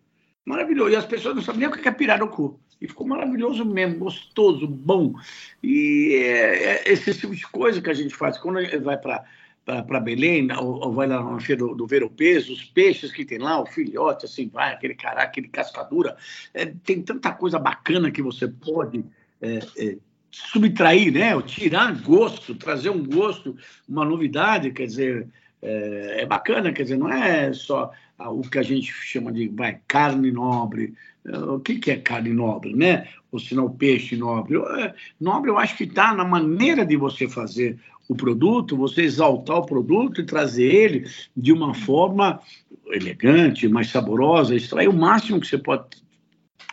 Maravilhoso. E as pessoas não sabiam nem o que é pirarucu. E ficou maravilhoso mesmo, gostoso, bom. E é, é esse tipo de coisa que a gente faz. Quando gente vai para para Belém, ou, ou, vai lá na feira do, do Ver o Peso, os peixes que tem lá, o filhote, assim, vai, aquele cará, aquele cascadura. É, tem tanta coisa bacana que você pode é, é, subtrair, né? Tirar gosto, trazer um gosto, uma novidade, quer dizer, é, é, bacana, quer dizer, não é só o que a gente chama de vai, carne nobre. É, o que, que é carne nobre, né? Ou se não, peixe nobre. É, nobre eu acho que está na maneira de você fazer o produto, você exaltar o produto e trazer ele de uma forma elegante, mais saborosa, extrair o máximo que você pode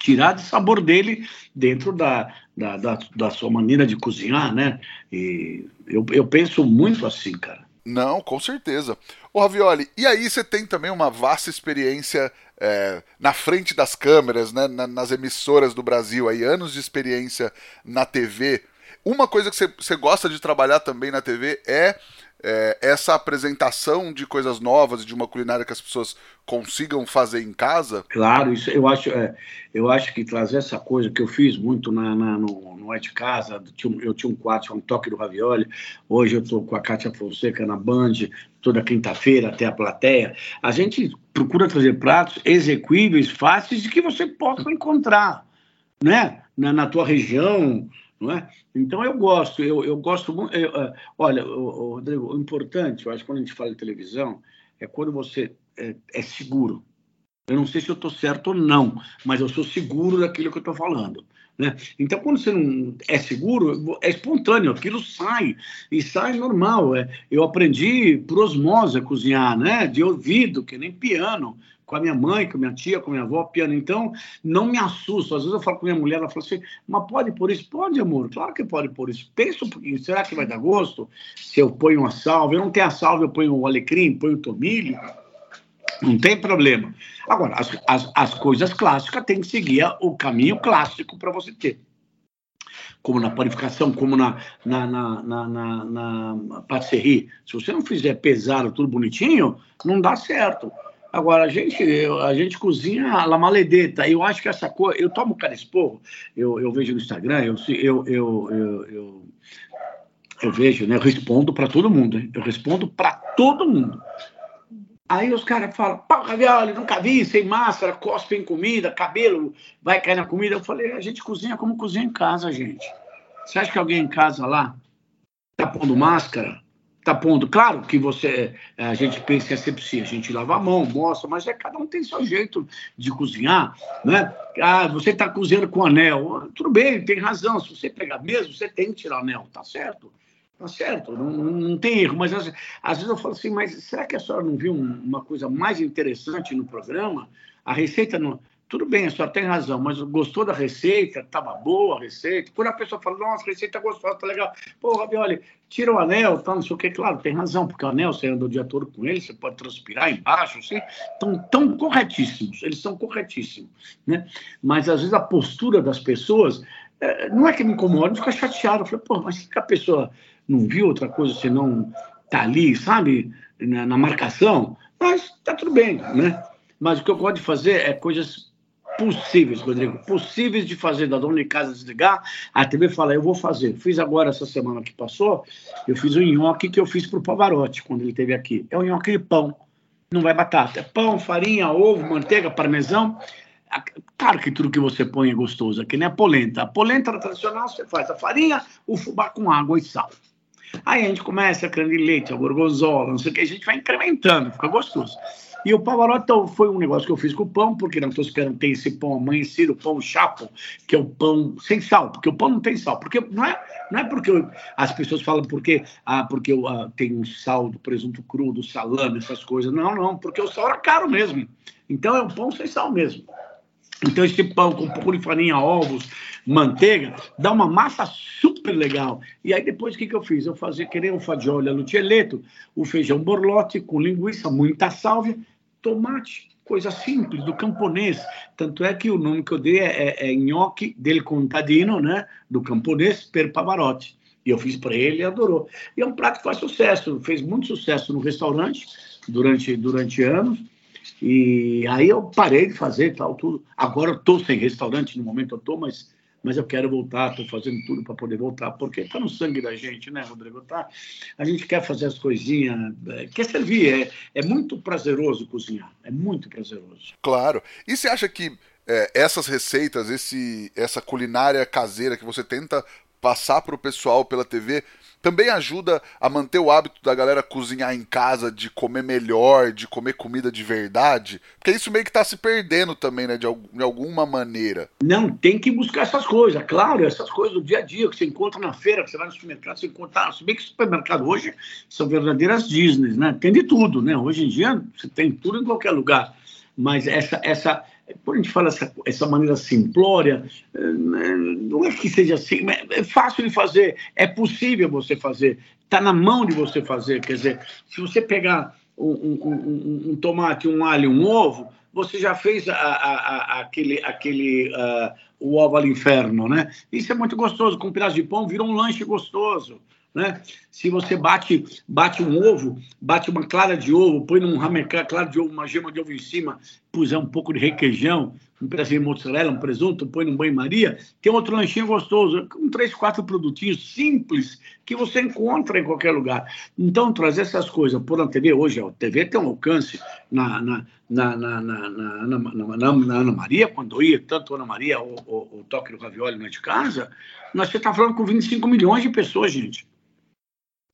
tirar de sabor dele dentro da, da, da, da sua maneira de cozinhar, né? E eu, eu penso muito assim, cara. Não, com certeza. Ô Ravioli, e aí você tem também uma vasta experiência é, na frente das câmeras, né, na, nas emissoras do Brasil, aí, anos de experiência na TV. Uma coisa que você, gosta de trabalhar também na TV é é, essa apresentação de coisas novas, de uma culinária que as pessoas consigam fazer em casa? Claro, isso eu acho, é, eu acho que trazer essa coisa que eu fiz muito na, na no, no É de Casa, eu tinha um quadro, um toque do Ravioli, hoje eu estou com a Kátia Fonseca na Band, toda quinta-feira até a plateia. A gente procura trazer pratos execuíveis, fáceis, e que você possa encontrar, né? Na, na tua região, não é? Então eu gosto, eu, eu gosto muito. Uh, olha, o, Rodrigo, o importante, eu acho quando a gente fala de televisão, é quando você é, é seguro. Eu não sei se eu estou certo ou não, mas eu sou seguro daquilo que eu estou falando. Né? Então, quando você não é seguro, é espontâneo, aquilo sai, e sai normal. É, eu aprendi por osmose a cozinhar, né? de ouvido, que nem piano com a minha mãe, com a minha tia, com a minha avó, piano. Então, não me assusto. Às vezes eu falo com minha mulher, ela fala assim, mas pode por isso? Pode, amor, claro que pode por isso. Pensa um pouquinho, será que vai dar gosto? Se eu ponho uma salva, eu não tenho a salva, eu ponho o alecrim, ponho o tomilho, não tem problema. Agora, as, as, as coisas clássicas têm que seguir o caminho clássico para você ter como na panificação, como na, na, na, na, na, na patisserie. Se você não fizer pesado, tudo bonitinho, não dá certo. Agora, a gente, a gente cozinha la maledeta. Eu acho que essa coisa. Eu tomo cara esporro, eu, eu vejo no Instagram, eu, eu, eu, eu, eu, eu vejo, né? Eu respondo para todo mundo, hein? Eu respondo para todo mundo. Aí os caras falam, pau, Ravioli, nunca vi, sem máscara, cospe em comida, cabelo vai cair na comida. Eu falei, a gente cozinha como cozinha em casa, gente. Você acha que alguém em casa lá tá pondo máscara? tá pondo. Claro que você, é, a gente pensa em asepsia, a gente lava a mão, mostra, mas é cada um tem seu jeito de cozinhar, né? Ah, você está cozinhando com anel, tudo bem, tem razão. Se você pegar mesmo, você tem que tirar anel, tá certo? Tá certo, não, não tem erro, mas às, às, vezes eu falo assim, mas será que a senhora não viu uma coisa mais interessante no programa? A receita não tudo bem, a senhora tem razão, mas gostou da receita? Estava boa a receita? Quando a pessoa fala, nossa, receita gostosa, tá legal. Pô, Ravioli, tira o anel, tá, não sei o que. Claro, tem razão, porque o anel, você anda o dia todo com ele, você pode transpirar embaixo, assim. Estão tão corretíssimos, eles são corretíssimos, né? Mas, às vezes, a postura das pessoas, é, não é que me incomoda, fica chateado. Eu falei, pô, mas que a pessoa não viu outra coisa senão tá ali, sabe, na, na marcação? Mas tá tudo bem, né? Mas o que eu gosto de fazer é coisas possíveis, Rodrigo, possíveis de fazer da dona de casa desligar, a TV fala, eu vou fazer. Fiz agora essa semana que passou, eu fiz o nhoque que eu fiz para o Pavarotti quando ele esteve aqui. É um nhoque de pão, não vai batata. É pão, farinha, ovo, manteiga, parmesão. Claro que tudo que você põe é gostoso, aqui nem a polenta. A polenta tradicional você faz a farinha, o fubá com água e sal. Aí a gente começa a creme de leite, a gorgonzola, não sei o que, a gente vai incrementando, fica gostoso. E o Pavarotti então, foi um negócio que eu fiz com o pão, porque na Toscana tem esse pão amanhecido, pão chapo, que é o pão sem sal, porque o pão não tem sal. Porque não é, não é porque eu, as pessoas falam porque, ah, porque eu, ah, tem um sal do presunto cru, do salame, essas coisas. Não, não, porque o sal era caro mesmo. Então é um pão sem sal mesmo. Então, esse pão com um pouco de farinha, ovos, manteiga, dá uma massa super legal. E aí, depois, o que, que eu fiz? Eu fazia, querer um fagioli lucieleto, o feijão borlote com linguiça, muita sálvia, tomate, coisa simples, do camponês. Tanto é que o nome que eu dei é, é, é Gnocchi del Contadino, né? Do camponês per Pavarotti. E eu fiz para ele e adorou. E é um prato que faz sucesso, fez muito sucesso no restaurante durante, durante anos. E aí eu parei de fazer tal, tudo. Agora eu estou sem restaurante, no momento eu estou, mas mas eu quero voltar, estou fazendo tudo para poder voltar, porque está no sangue da gente, né, Rodrigo? Tá? A gente quer fazer as coisinhas, é, quer servir, é, é muito prazeroso cozinhar, é muito prazeroso. Claro. E você acha que é, essas receitas, esse, essa culinária caseira que você tenta passar para o pessoal pela TV, também ajuda a manter o hábito da galera cozinhar em casa, de comer melhor, de comer comida de verdade? Porque isso meio que está se perdendo também, né? De, de, alguma maneira. Não, tem que buscar essas coisas, claro, essas coisas do dia a dia que você encontra na feira, que você vai no supermercado, você encontra. Se bem que supermercado hoje são verdadeiras Disney, né? Tem de tudo, né? Hoje em dia você tem tudo em qualquer lugar. Mas essa, essa, quando a gente fala essa, essa maneira simplória, eh, não é que seja assim, é fácil de fazer, é possível você fazer, está na mão de você fazer. Quer dizer, se você pegar um, um, um, um tomate, um alho, um ovo, você já fez a, a, a, aquele, aquele uh, o ovo ao inferno, né? Isso é muito gostoso. Com um pedaço de pão virou um lanche gostoso. Né? Se você bate, bate um ovo, bate uma clara de ovo, põe num ramecar clara de ovo, uma gema de ovo em cima, puser um pouco de requeijão, um pedacinho de mozzarella, um presunto, põe num banho-maria, tem outro lanchinho gostoso, com três, quatro produtinhos simples que você encontra em qualquer lugar. Então, trazer essas coisas por na TV, hoje a TV tem um alcance na, na, na, na, na, na, na, na Ana Maria, quando eu ia, tanto Ana Maria, o, o, Toque do Ravioli na de casa, nós está falando com 25 milhões de pessoas, gente.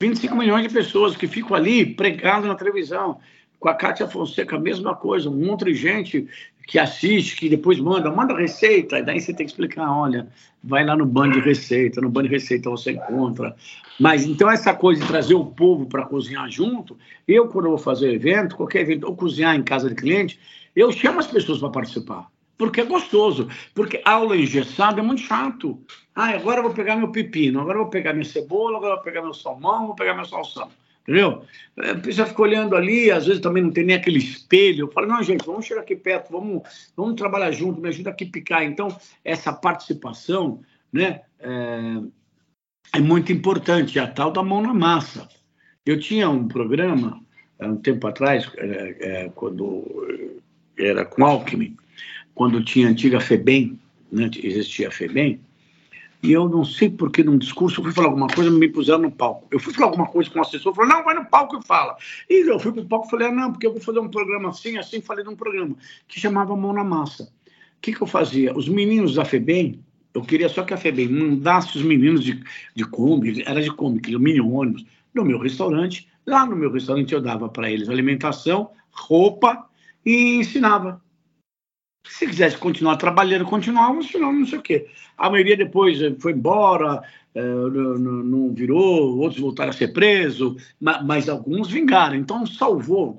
25 milhões de pessoas que ficam ali pregadas na televisão. Com a Cátia Fonseca, a mesma coisa, um monte de gente que assiste, que depois manda, manda receita, e daí você tem que explicar, olha, vai lá no Band de Receita, no Band de Receita você encontra. Mas então essa coisa de trazer o povo para cozinhar junto, eu quando vou fazer evento, qualquer evento, ou cozinhar em casa de cliente, eu chamo as pessoas para participar porque é gostoso. Porque aula engessada é muito chato. Ah, agora eu vou pegar meu pepino, agora eu vou pegar minha cebola, agora eu vou pegar meu salmão, vou pegar meu salsão. Entendeu? A pessoa fica olhando ali, às vezes também não tem nem aquele espelho. Eu falo, não, gente, vamos chegar aqui perto, vamos, vamos trabalhar junto, me ajuda aqui a picar. Então, essa participação né, é, é muito importante, a tal da mão na massa. Eu tinha um programa, há um tempo atrás, é, é, quando era com Alckmin, quando tinha a antiga FEBEM, né, existia a FEBEM, e eu não sei porque num discurso eu fui falar alguma coisa, me puseram no palco. Eu fui falar alguma coisa com o assessor, falou, não, vai no palco e fala. E eu fui para o palco e falei, ah, não, porque eu vou fazer um programa assim, assim, falei de um programa que chamava Mão na Massa. O que, que eu fazia? Os meninos da FEBEM, eu queria só que a FEBEM mandasse os meninos de, de Kombi, era de Kombi, que mini ônibus, no meu restaurante. Lá no meu restaurante eu dava para eles alimentação, roupa e ensinava. Se quisesse continuar trabalhando, continuava, senão não sei o quê. A maioria depois eh, foi embora, é, não, virou, outros voltaram a ser presos, mas, alguns vingaram, então salvou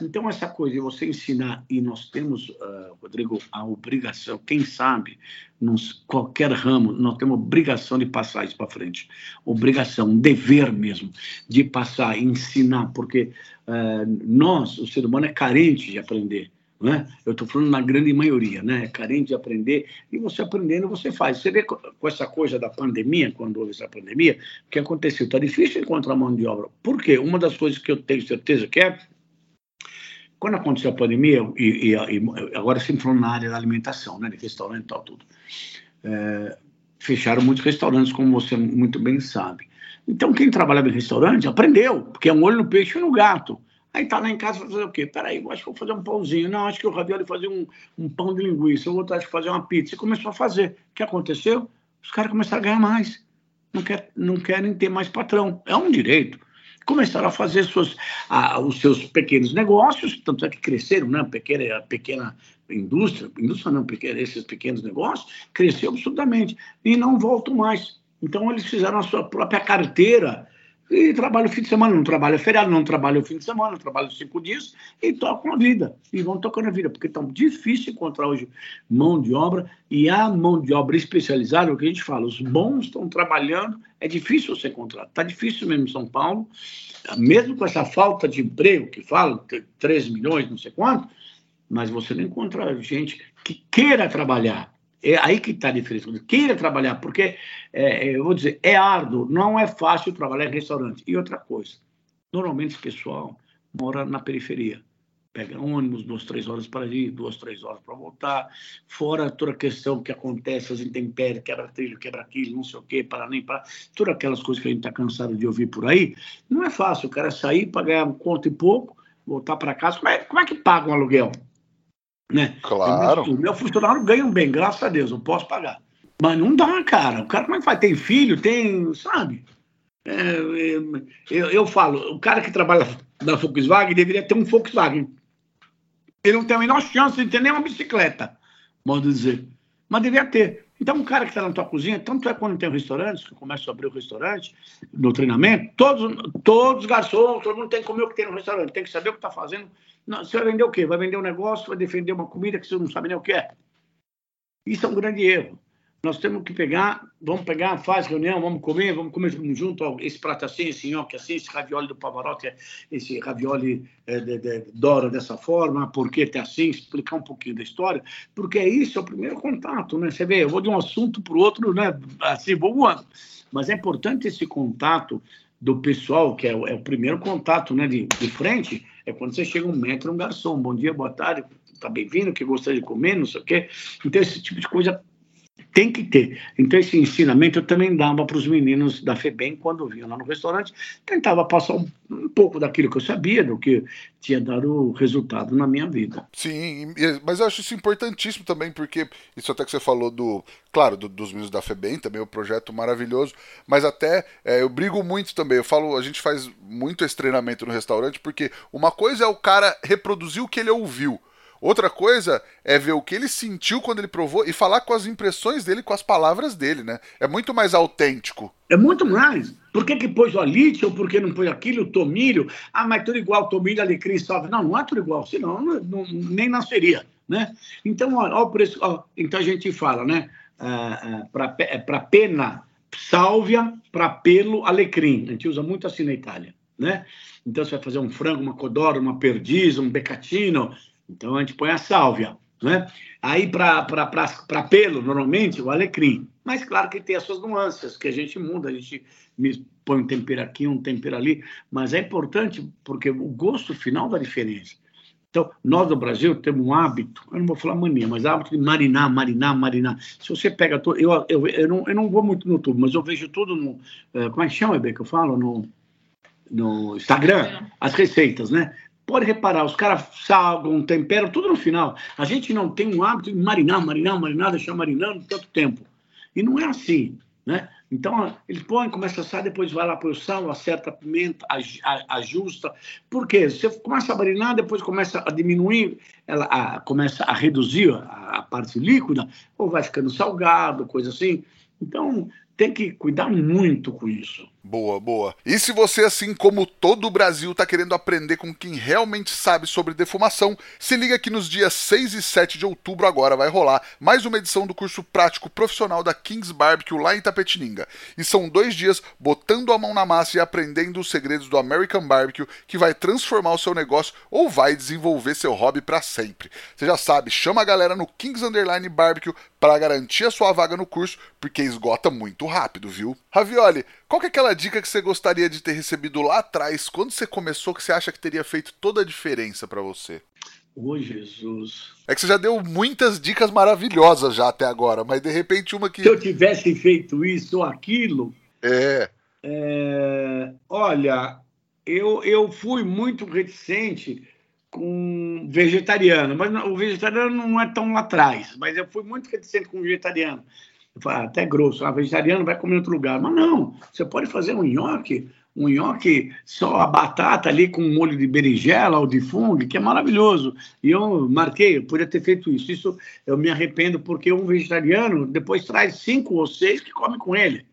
Então, essa coisa de você ensinar, e nós temos, uh, Rodrigo, a obrigação, quem sabe, nos qualquer ramo, nós temos obrigação de passar isso para frente. Obrigação, um dever mesmo, de passar, ensinar, porque uh, nós, o ser humano, é carente de aprender. Né? Eu estou falando na grande maioria, né? É carente de aprender, e você aprendendo, você faz. Você vê com essa coisa da pandemia, quando houve essa pandemia, o que aconteceu? Está difícil encontrar mão de obra. Por quê? Uma das coisas que eu tenho certeza que é, quando aconteceu a pandemia, e, e, e agora sempre falando na área da alimentação, né? De restaurante e tal, tudo. É, fecharam muitos restaurantes, como você muito bem sabe. Então, quem trabalhava em restaurante aprendeu, porque é um olho no peixe e no gato. Aí tá lá em casa fazer o quê? Peraí, eu acho que vou fazer um pãozinho. Não, acho que o ravioli fazer um, um pão de linguiça. Eu vou acho que fazer uma pizza. E começou a fazer. O que aconteceu? Os caras começaram a ganhar mais. Não, quer, não querem ter mais patrão. É um direito. Começaram a fazer suas, a, os seus pequenos negócios, tanto é que cresceram, né? Pequena, pequena indústria, indústria não, pequena, esses pequenos negócios, cresceu absurdamente. E não voltam mais. Então, eles fizeram a sua própria carteira e trabalha o fim de semana, não trabalha feriado, não trabalha o fim de semana, trabalha cinco dias e tocam a vida. E vão tocando a vida, porque está difícil encontrar hoje mão de obra e a mão de obra especializada, é o que a gente fala, os bons estão trabalhando, é difícil você encontrar. Está difícil mesmo em São Paulo, mesmo com essa falta de emprego que fala, 13 milhões, não sei quanto, mas você não encontra gente que queira trabalhar é aí que está a diferença. Queira trabalhar, porque, é, é, eu vou dizer, é árduo, não é fácil trabalhar em restaurante. E outra coisa, normalmente esse pessoal mora na periferia. Pega ônibus, duas, três horas para ir, duas, três horas para voltar. Fora toda a questão que acontece, as intempéries, quebra trilho, quebra aquilo, não sei o quê, para nem para. Todas aquelas coisas que a gente está cansado de ouvir por aí. Não é fácil o cara sair para ganhar um conto e pouco, voltar para casa. Como é, como é que paga um aluguel? Né? Claro. Meu, meu funcionário ganha bem, graças a Deus, eu posso pagar. Mas não dá, cara. O cara como é que faz? Tem filho, tem, sabe? É, é, eu, eu falo, o cara que trabalha na Volkswagen deveria ter um Volkswagen. Ele não tem a menor chance de ter nem uma bicicleta, modo dizer. Mas deveria ter. Então, um cara que está na tua cozinha, tanto é quando tem um restaurante, que eu começo a abrir o restaurante, no treinamento, todos, todos os garçons, todo mundo tem que comer o que tem no restaurante, tem que saber o que está fazendo você vai vender o quê? Vai vender um negócio, vai defender uma comida que você não sabe nem o que é. Isso é um grande erro. Nós temos que pegar, vamos pegar, faz reunião, vamos comer, vamos comer junto, esse prato assim, esse nhoque assim, esse ravioli do Pavarotti, esse ravioli é, de, de, Dora dessa forma, por que tá assim, explicar um pouquinho da história, porque é isso, é o primeiro contato, né? Você vê, eu vou de um assunto para o outro, né? Assim, vou voando. Mas é importante esse contato do pessoal, que é, é o primeiro contato, né, de, de frente, é quando você chega um metro, um garçom, bom dia, boa tarde, tá bem-vindo, que gostaria de comer, não sei o quê. Então, esse tipo de coisa tem que ter. Então, esse ensinamento eu também dava para os meninos da FEBEM quando vinham lá no restaurante, tentava passar um, um, pouco daquilo que eu sabia, do que tinha dado resultado na minha vida. Sim, mas eu acho isso importantíssimo também, porque isso até que você falou do, claro, do, dos meninos da FEBEM, também é um projeto maravilhoso, mas até é, eu brigo muito também, eu falo, a gente faz muito esse treinamento no restaurante, porque uma coisa é o cara reproduzir o que ele ouviu, Outra coisa é ver o que ele sentiu quando ele provou e falar com as impressões dele, com as palavras dele, né? É muito mais autêntico. É muito mais. Por que, que pôs o alite ou por que não pôs aquilo, o tomilho? Ah, mas tudo igual, tomilho, alecrim, salve. Não, não é tudo igual, senão não, não, nem nasceria, né? Então, ó, ó, isso, ó, então a gente fala, né? Ah, ah, para pena, sálvia, para pelo, alecrim. A gente usa muito assim na Itália, né? Então você vai fazer um frango, uma codora, uma perdiz, um becatino, então a gente põe a sálvia, né? Aí para pelo, normalmente, o alecrim. Mas claro que tem as suas nuances, que a gente muda, a gente põe um tempero aqui, um tempero ali, mas é importante porque o gosto final dá diferença. Então, nós do Brasil temos um hábito, eu não vou falar mania, mas hábito de marinar, marinar, marinar. Se você pega todo. Eu, eu, eu, não, eu não vou muito no YouTube, mas eu vejo tudo no. Eh, como é que chama, Ebe, que eu falo? No, no Instagram, as receitas, né? Pode reparar, os caras salgam, temperam, tudo no final. A gente não tem um hábito de marinar, marinar, marinar, deixar marinando tanto tempo. E não é assim, né? Então, ele põe, começa a assar, depois vai lá para o sal, acerta a pimenta, ajusta. Por quê? Você começa a marinar, depois começa a diminuir, ela a, começa a reduzir a, a parte líquida, ou vai ficando salgado, coisa assim. Então, tem que cuidar muito com isso. Boa, boa. E se você, assim como todo o Brasil, está querendo aprender com quem realmente sabe sobre defumação, se liga que nos dias 6 e 7 de outubro agora vai rolar mais uma edição do curso prático profissional da Kings Barbecue lá em Tapetininga. E são dois dias botando a mão na massa e aprendendo os segredos do American Barbecue que vai transformar o seu negócio ou vai desenvolver seu hobby para sempre. Você já sabe, chama a galera no Kings Underline Barbecue para garantir a sua vaga no curso, porque esgota muito rápido, viu? Ravioli, qual é aquela dica que você gostaria de ter recebido lá atrás, quando você começou, que você acha que teria feito toda a diferença para você? Ô, oh, Jesus. É que você já deu muitas dicas maravilhosas já até agora, mas de repente uma que. Se eu tivesse feito isso ou aquilo. É. é olha, eu, eu fui muito reticente com vegetariano, mas o vegetariano não é tão lá atrás, mas eu fui muito reticente com vegetariano. Ah, até grosso, ah, vegetariano vai comer em outro lugar. Mas não, você pode fazer um nhoque, um nhoque só a batata ali com molho de berinjela ou de fungo, que é maravilhoso. E eu marquei, eu podia ter feito isso. Isso eu me arrependo porque um vegetariano depois traz cinco ou seis que come com ele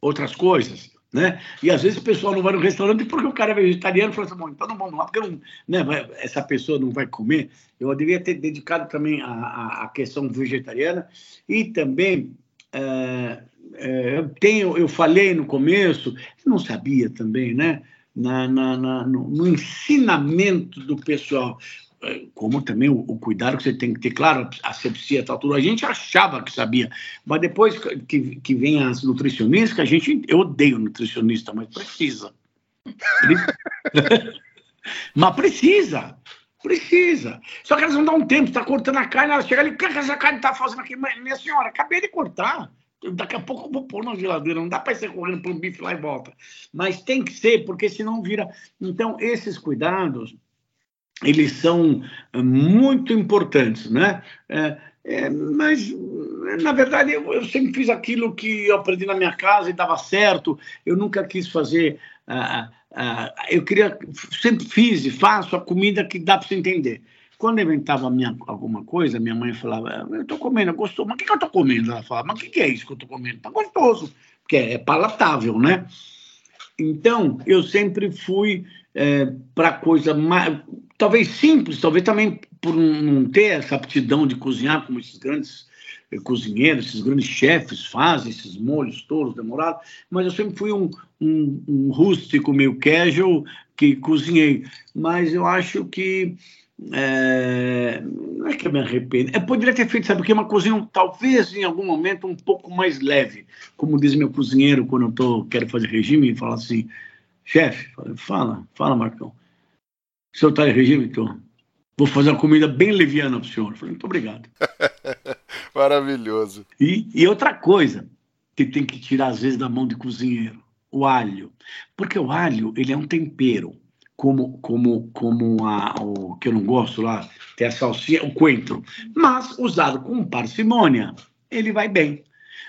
outras coisas. Né? E às vezes o pessoal não vai no restaurante porque o cara é vegetariano e fala assim, bom, então não vamos lá, porque não, né, essa pessoa não vai comer. Eu devia ter dedicado também à questão vegetariana e também é, é, eu tenho, eu falei no começo, não sabia também, né? Na, na, na no, no, ensinamento do pessoal, é, como também o, o, cuidado que você tem que ter, claro, a sepsia tal, tudo, a gente achava que sabia, mas depois que, que vem as nutricionistas, que a gente, eu odeio nutricionista, mas precisa. mas precisa, Precisa. Só que elas não dão um tempo, está cortando a carne, ela chega ali, o que, é que essa carne está fazendo aqui? Minha senhora, acabei de cortar. Daqui a pouco eu vou pôr na geladeira, não dá para ser correndo para um bife lá e volta. Mas tem que ser, porque senão vira. Então, esses cuidados, eles são eh, muito importantes, né? É, é, mas, na verdade, eu, eu, sempre fiz aquilo que eu aprendi na minha casa e dava certo. Eu nunca quis fazer. Ah, ah, eu queria, sempre fiz e faço a comida que dá para você entender. Quando inventava minha, alguma coisa, minha mãe falava, eu estou comendo, gostou, mas o que, que eu estou comendo? Ela falava, mas o que, que é isso que eu estou comendo? Está gostoso, porque é, palatável, né? Então, eu sempre fui é, para coisa mais, talvez simples, talvez também por não ter essa aptidão de cozinhar como esses grandes cozinheiros, esses grandes chefes fazem, esses molhos todos demorados, mas eu sempre fui um, um, um rústico meio casual que cozinhei. Mas eu acho que é, não é que eu me arrependo. Eu poderia ter feito, sabe o que? Uma cozinha, talvez em algum momento, um pouco mais leve. Como diz meu cozinheiro quando eu tô, quero fazer regime, e fala assim: chefe, fala, fala, Marcão. O senhor está em regime? Então, vou fazer uma comida bem leviana para o senhor. Falei, muito obrigado. Maravilhoso. E, e outra coisa que tem que tirar, às vezes, da mão de cozinheiro: o alho. Porque o alho, ele é um tempero. Como, como, como a, o que eu não gosto lá, tem a salsinha, o coentro. Mas, usado com parcimônia, ele vai bem.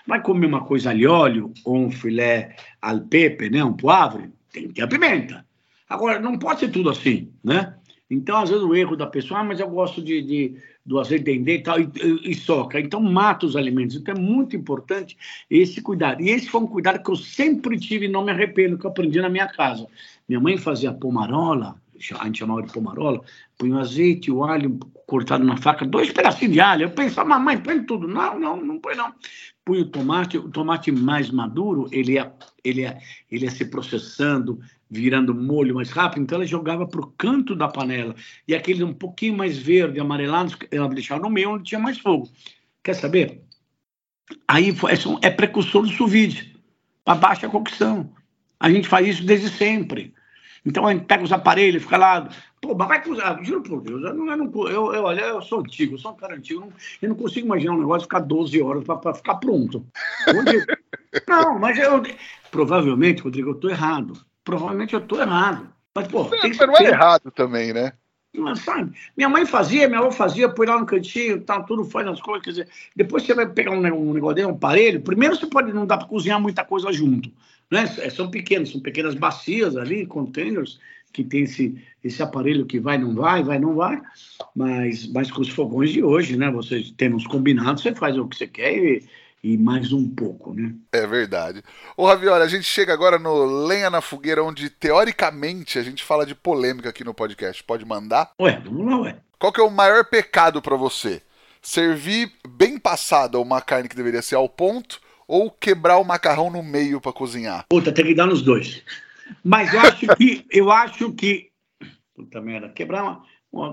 Vai comer uma coisa ali óleo, ou um filé al pepe, né, um poivre, tem que ter a pimenta. Agora, não pode ser tudo assim, né? Então, às vezes, o erro da pessoa, ah, mas eu gosto de, de do azeite dendê e tal, e, e, e, soca. Então, mata os alimentos. Então, é muito importante esse cuidado. E esse foi um cuidado que eu sempre tive e não me arrependo, que eu aprendi na minha casa. Minha mãe fazia pomarola, a gente chamava de pomarola, põe o azeite, o alho cortado na faca, dois pedacinhos de alho. Eu pensava, mamãe, põe tudo. Não, não, não põe não. Põe o tomate, o tomate mais maduro, ele ia, ele ia, ele ia se processando, virando molho mais rápido, então ela jogava para o canto da panela. E aquele um pouquinho mais verde, amarelado, ela deixava no meio onde tinha mais fogo. Quer saber? Aí é, é precursor do sous vide, para baixa cocção. A gente faz isso desde sempre. Então a gente pega os aparelhos, fica lá. Pô, mas vai cozinhar, juro por Deus, eu, não, eu, não, eu, eu, olha, eu sou antigo, eu sou um cara antigo, eu não, eu não consigo imaginar um negócio ficar 12 horas para ficar pronto. Não, mas eu. Provavelmente, Rodrigo, eu estou errado provavelmente eu estou errado. Mas, pô, não, tem que mas não é errado também, né? sabe? Minha mãe fazia, minha avó fazia, põe lá no cantinho, tá, tudo faz as coisas. Quer dizer, depois você vai pegar um, um negócio, um aparelho. Primeiro você pode, não dá para cozinhar muita coisa junto. Né? É, são pequenos, são pequenas bacias ali, containers, que tem esse, esse aparelho que vai, não vai, vai, não vai. Mas, mas com os fogões de hoje, né? Você tem uns combinados, você faz o que você quer e e mais um pouco, né? É verdade. Ô Ravioli, a gente chega agora no Lenha na Fogueira, onde teoricamente a gente fala de polêmica aqui no podcast. Pode mandar? Ué, vamos lá, ué. Qual que é o maior pecado para você? Servir bem passada uma carne que deveria ser ao ponto ou quebrar o macarrão no meio para cozinhar? Puta, tem que dar nos dois. Mas eu acho que eu acho que puta merda, quebrar uma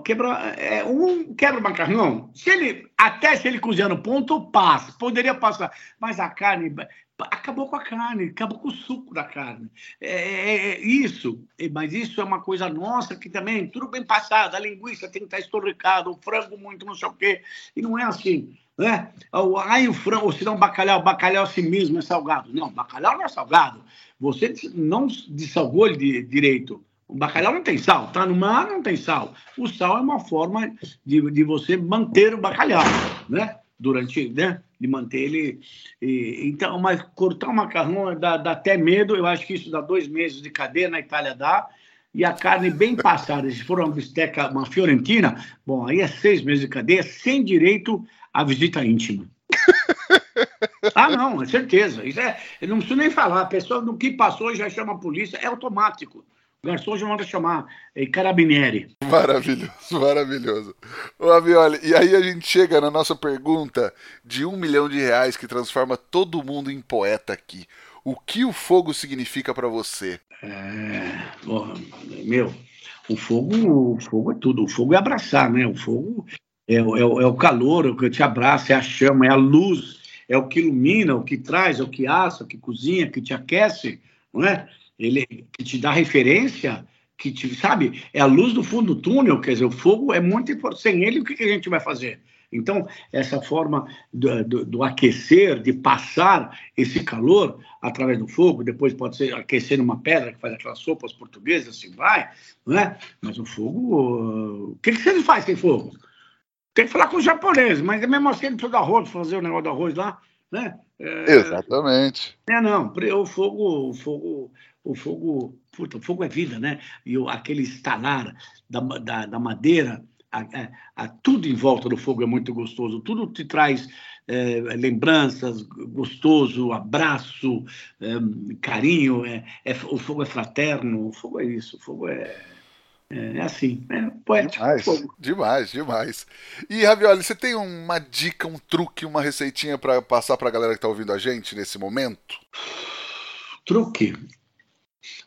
Quebra, é, um quebra macarrão, se ele, até se ele cozinhar no ponto, passa, poderia passar, mas a carne acabou com a carne, acabou com o suco da carne. É, é, é isso, mas isso é uma coisa nossa que também, tudo bem passado, a linguiça tem que estar estorricada, o frango muito não sei o quê, e não é assim. Né? Aí o frango, ou se não bacalhau, bacalhau assim mesmo é salgado. Não, bacalhau não é salgado. Você não dessalgou ele direito. O bacalhau não tem sal, tá no mar não tem sal. O sal é uma forma de, de você manter o bacalhau, né? Durante, né? De manter ele. E, então, mas cortar o macarrão dá, dá até medo. Eu acho que isso dá dois meses de cadeia na Itália dá e a carne bem passada, se for uma bisteca, uma fiorentina, bom, aí é seis meses de cadeia, sem direito à visita íntima. ah, não, é certeza. Isso é, eu não preciso nem falar. A pessoa no que passou já chama a polícia, é automático. O garçom já manda chamar é, carabinieri. Maravilhoso, maravilhoso. Ô, Avioli, e aí a gente chega na nossa pergunta de um milhão de reais que transforma todo mundo em poeta aqui. O que o fogo significa para você? É, meu, o fogo, o fogo é tudo. O fogo é abraçar, né? O fogo é, é, é o calor, é o que te abraça, é a chama, é a luz, é o que ilumina, o que traz, é o que assa, o que cozinha, que te aquece, não é? Ele que te dá referência, que te, sabe, é a luz do fundo do túnel, quer dizer, o fogo é muito importante. Sem ele, o que, que a gente vai fazer? Então, essa forma do, do, do, aquecer, de passar esse calor através do fogo, depois pode ser aquecer numa pedra que faz aquelas sopas portuguesas, assim vai, não é? Mas o fogo. O que, que você faz sem fogo? Tem que falar com os japoneses, mas é mesmo assim ele precisa do arroz, fazer o negócio do arroz lá, né? É, Exatamente. É, não, o fogo, o fogo o fogo, puta, o fogo é vida, né? E o, aquele estalar da, da, da madeira, a, a, a, tudo em volta do fogo é muito gostoso, tudo te traz é, lembranças, gostoso, abraço, é, carinho, é, é, o fogo é fraterno, o fogo é isso, o fogo é, é, é assim, é poético. Demais, fogo. demais, demais. E, Ravioli, você tem uma dica, um truque, uma receitinha para passar para a galera que está ouvindo a gente nesse momento? Truque?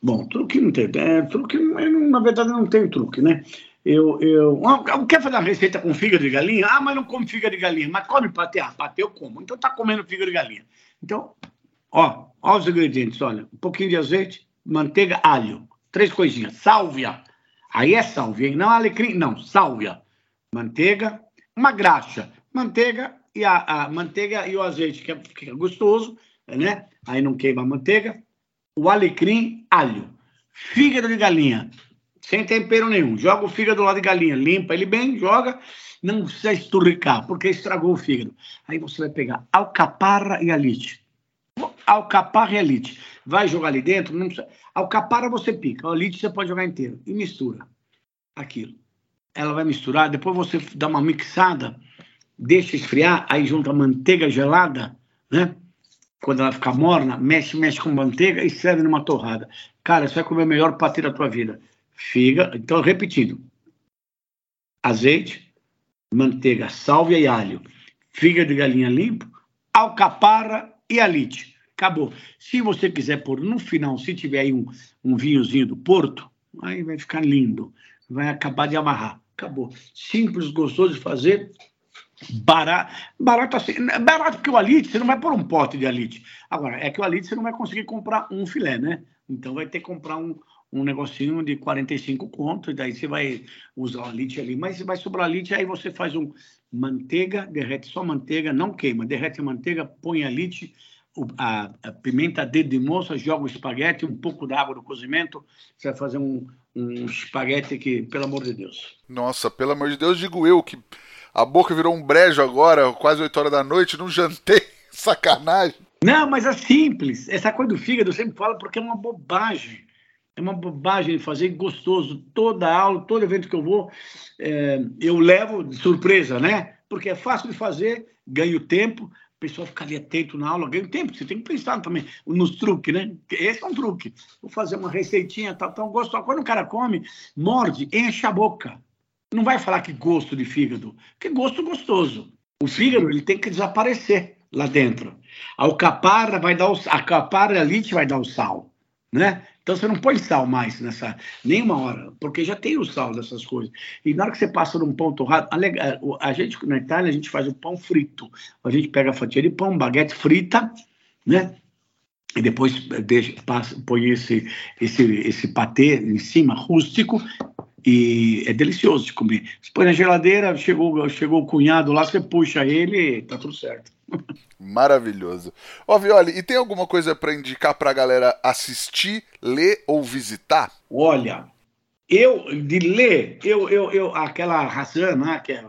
Bom, truque não tem. É, truque, na verdade, não tem truque, né? Eu, eu, quer fazer uma receita com fígado de galinha? Ah, mas não come fígado de galinha. Mas come patê? Ah, patê eu como. Então tá comendo fígado de galinha. Então, ó, ó os ingredientes, olha. Um pouquinho de azeite, manteiga, alho. Três coisinhas. Sálvia. Aí é sálvia, não alecrim, não, sálvia. Manteiga, uma graxa. Manteiga e a, a manteiga e o azeite, que é, é gostoso, né? Aí não queima a manteiga o alecrim, alho, fígado de galinha, sem tempero nenhum. Joga o fígado lá de galinha, limpa ele bem, joga, não precisa esturricar, porque estragou o fígado. Aí você vai pegar alcaparra e alite. Alcaparra e alite. Vai jogar ali dentro, não precisa... alcaparra você pica, alite você pode jogar inteiro e mistura aquilo. Ela vai misturar, depois você dá uma mixada, deixa esfriar, aí junta manteiga gelada, né? Quando ela ficar morna, mexe, mexe com manteiga e serve numa torrada. Cara, você vai comer o melhor patê da tua vida. Figa, então, repetindo: azeite, manteiga, sálvia e alho, fígado de galinha limpo, alcaparra e alite. Acabou. Se você quiser pôr no final, se tiver aí um, um vinhozinho do Porto, aí vai ficar lindo. Vai acabar de amarrar. Acabou. Simples, gostoso de fazer, Barato, barato assim, barato porque o alite, você não vai pôr um pote de alite. Agora, é que o alite você não vai conseguir comprar um filé, né? Então vai ter que comprar um, um negocinho de 45 contos, daí você vai usar o alite ali, mas vai sobrar alite, aí você faz um manteiga, derrete só manteiga, não queima, derrete a manteiga, põe alite, a, a, pimenta dedo de moça, joga o espaguete, um pouco d'água no cozimento, você vai fazer um, um espaguete que, pelo amor de Deus. Nossa, pelo amor de Deus, digo eu que a boca virou um brejo agora, quase 8 horas da noite, não jantei. Sacanagem. Não, mas é simples. Essa coisa do fígado eu sempre falo porque é uma bobagem. É uma bobagem fazer gostoso. Toda aula, todo evento que eu vou, é, eu levo de surpresa, né? Porque é fácil de fazer, ganho tempo, o pessoal fica ali atento na aula, ganho tempo. Você tem que pensar também nos truques, né? Esse é um truque. Vou fazer uma receitinha, tal, tal, gostoso. Quando o cara come, morde, enche a boca. Não vai falar que gosto de fígado, que gosto gostoso. O fígado ele tem que desaparecer lá dentro. A alcaparra vai dar o, a alcaparra ali vai dar o sal, né? Então você não põe sal mais nessa nenhuma hora, porque já tem o sal dessas coisas. E na hora que você passa num pão torrado, a, a gente na Itália a gente faz o pão frito. A gente pega a fatia de pão, baguete frita, né? E depois deixa, passa, põe esse, esse, esse patê em cima, rústico, e é delicioso de comer. Você põe na geladeira, chegou, chegou o cunhado lá, você puxa ele, tá tudo certo. Maravilhoso. Ó, Violi, e tem alguma coisa para indicar para a galera assistir, ler ou visitar? Olha, eu de ler, eu, eu, eu aquela Hassan, né, que é,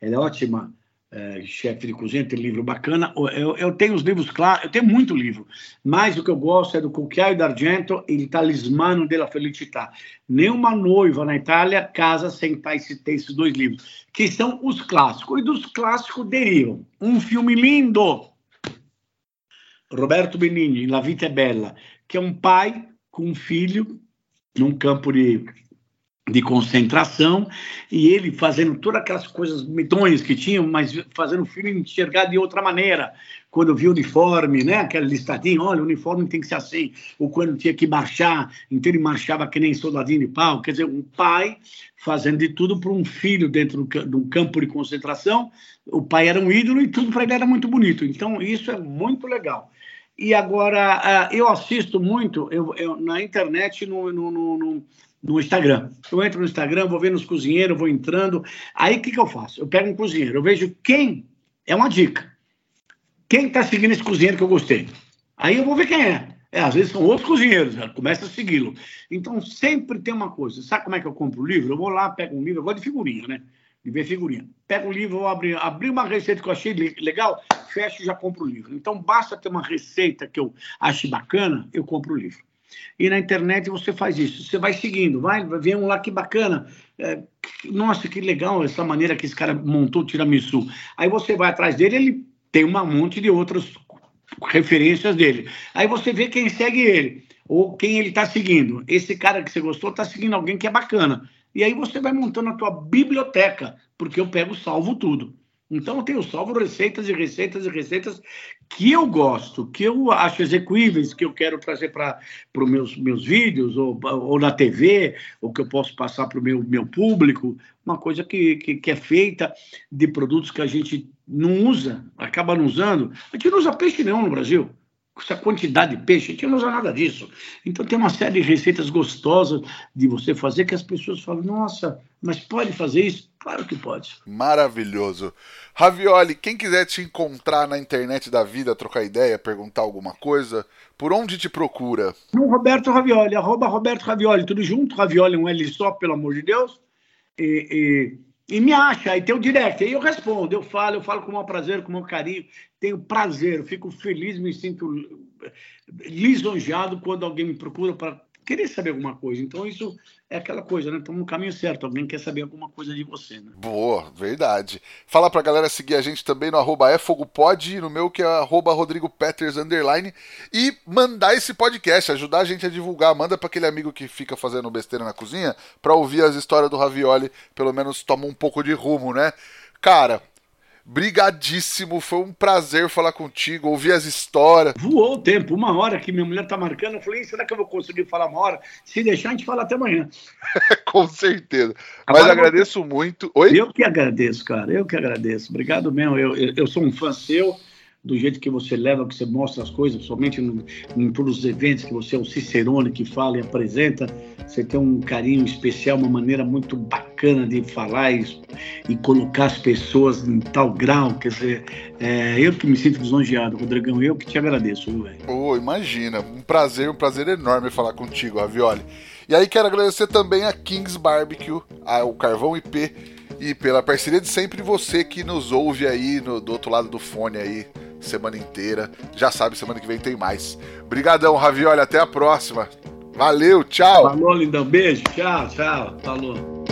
ela é ótima é, chefe de cozinha, tem livro bacana. Eu, eu tenho os livros claros, eu tenho muito livro, mas o que eu gosto é do Cucchiaio d'Argento e il Talismano della Felicità. Nenhuma noiva na Itália casa sem ter esses dois livros, que são os clássicos. E dos clássicos derivam um filme lindo, Roberto Benigni, La Vita è Bella, que é um pai com um filho num campo de de concentração e ele fazendo todas aquelas coisas medonhas que tinham, mas fazendo o filho enxergar de outra maneira. Quando viu o uniforme, né, aquela listadinha, olha, o uniforme tem que ser assim, ou quando tinha que marchar, então ele marchava que nem soldadinho de pau. Quer dizer, um pai fazendo de tudo para um filho dentro de um campo de concentração. O pai era um ídolo e tudo para ele era muito bonito. Então, isso é muito legal. E agora, ah, eu assisto muito eu, eu na internet, no, no, no no Instagram. Eu entro no Instagram, vou ver nos cozinheiros, vou entrando. Aí o que, que eu faço? Eu pego um cozinheiro, eu vejo quem. É uma dica. Quem está seguindo esse cozinheiro que eu gostei? Aí eu vou ver quem é. É, às vezes são outros cozinheiros, começa a segui-lo. Então sempre tem uma coisa. Sabe como é que eu compro o livro? Eu vou lá, pego um livro, eu gosto de figurinha, né? De ver figurinha. Pego o livro, vou abrir, abrir uma receita que eu achei legal, fecho e já compro o livro. Então basta ter uma receita que eu ache bacana, eu compro o livro. E na internet você faz isso. Você vai seguindo, vai, ver um lá que bacana. É, nossa, que legal essa maneira que esse cara montou o tiramisu. Aí você vai atrás dele, ele tem um monte de outras referências dele. Aí você vê quem segue ele, ou quem ele está seguindo. Esse cara que você gostou está seguindo alguém que é bacana. E aí você vai montando a tua biblioteca, porque eu pego salvo tudo. Então eu tenho salvo receitas e receitas e receitas que eu gosto, que eu acho execuíveis, que eu quero trazer para os meus, meus vídeos, ou, ou na TV, ou que eu posso passar para o meu, meu público, uma coisa que, que, que, é feita de produtos que a gente não usa, acaba não usando. A gente não usa peixe nenhum no Brasil essa quantidade de peixe, a gente não usa nada disso. Então tem uma série de receitas gostosas de você fazer que as pessoas falam, nossa, mas pode fazer isso? Claro que pode. Maravilhoso. Ravioli, quem quiser te encontrar na internet da vida, trocar ideia, perguntar alguma coisa, por onde te procura? No Roberto Ravioli, arroba Roberto Ravioli, tudo junto, Ravioli um L só, pelo amor de Deus. E, e e me acha, aí tem o direct, aí eu respondo, eu falo, eu falo com o maior prazer, com o maior carinho, tenho prazer, fico feliz, me sinto lisonjeado quando alguém me procura para querer saber alguma coisa. Então, isso é aquela coisa, né? Estamos no caminho certo. Alguém quer saber alguma coisa de você, né? Boa, verdade. Fala pra galera seguir a gente também no arroba efogopod, no meu que é arroba Rodrigo Peters, underline, e mandar esse podcast, ajudar a gente a divulgar. Manda para aquele amigo que fica fazendo besteira na cozinha pra ouvir as histórias do Ravioli, pelo menos toma um pouco de rumo, né? Cara, Brigadíssimo, foi um prazer falar contigo, ouvir as histórias. Voou o tempo, uma hora que minha mulher tá marcando. Eu falei, será que eu vou conseguir falar uma hora? Se deixar, a gente fala até amanhã. Com certeza. Agora, Mas agradeço muito. Oi? Eu que agradeço, cara. Eu que agradeço. Obrigado mesmo. Eu, eu, eu sou um fã seu do jeito que você leva, que você mostra as coisas, somente em todos os eventos que você é o Cicerone que fala e apresenta, você tem um carinho especial, uma maneira muito bacana de falar e, e colocar as pessoas em tal grau, quer dizer, é, eu que me sinto lisonjeado, Rodrigão, eu que te agradeço, velho. Oh, imagina, um prazer, um prazer enorme falar contigo, Ravioli. E aí quero agradecer também a Kings Barbecue, o Carvão IP, e pela parceria de sempre você que nos ouve aí no, do outro lado do fone aí, semana inteira. Já sabe, semana que vem tem mais. Obrigadão, Ravioli, até a próxima. Valeu, tchau. Falou, lindão. Beijo, tchau, tchau. Falou.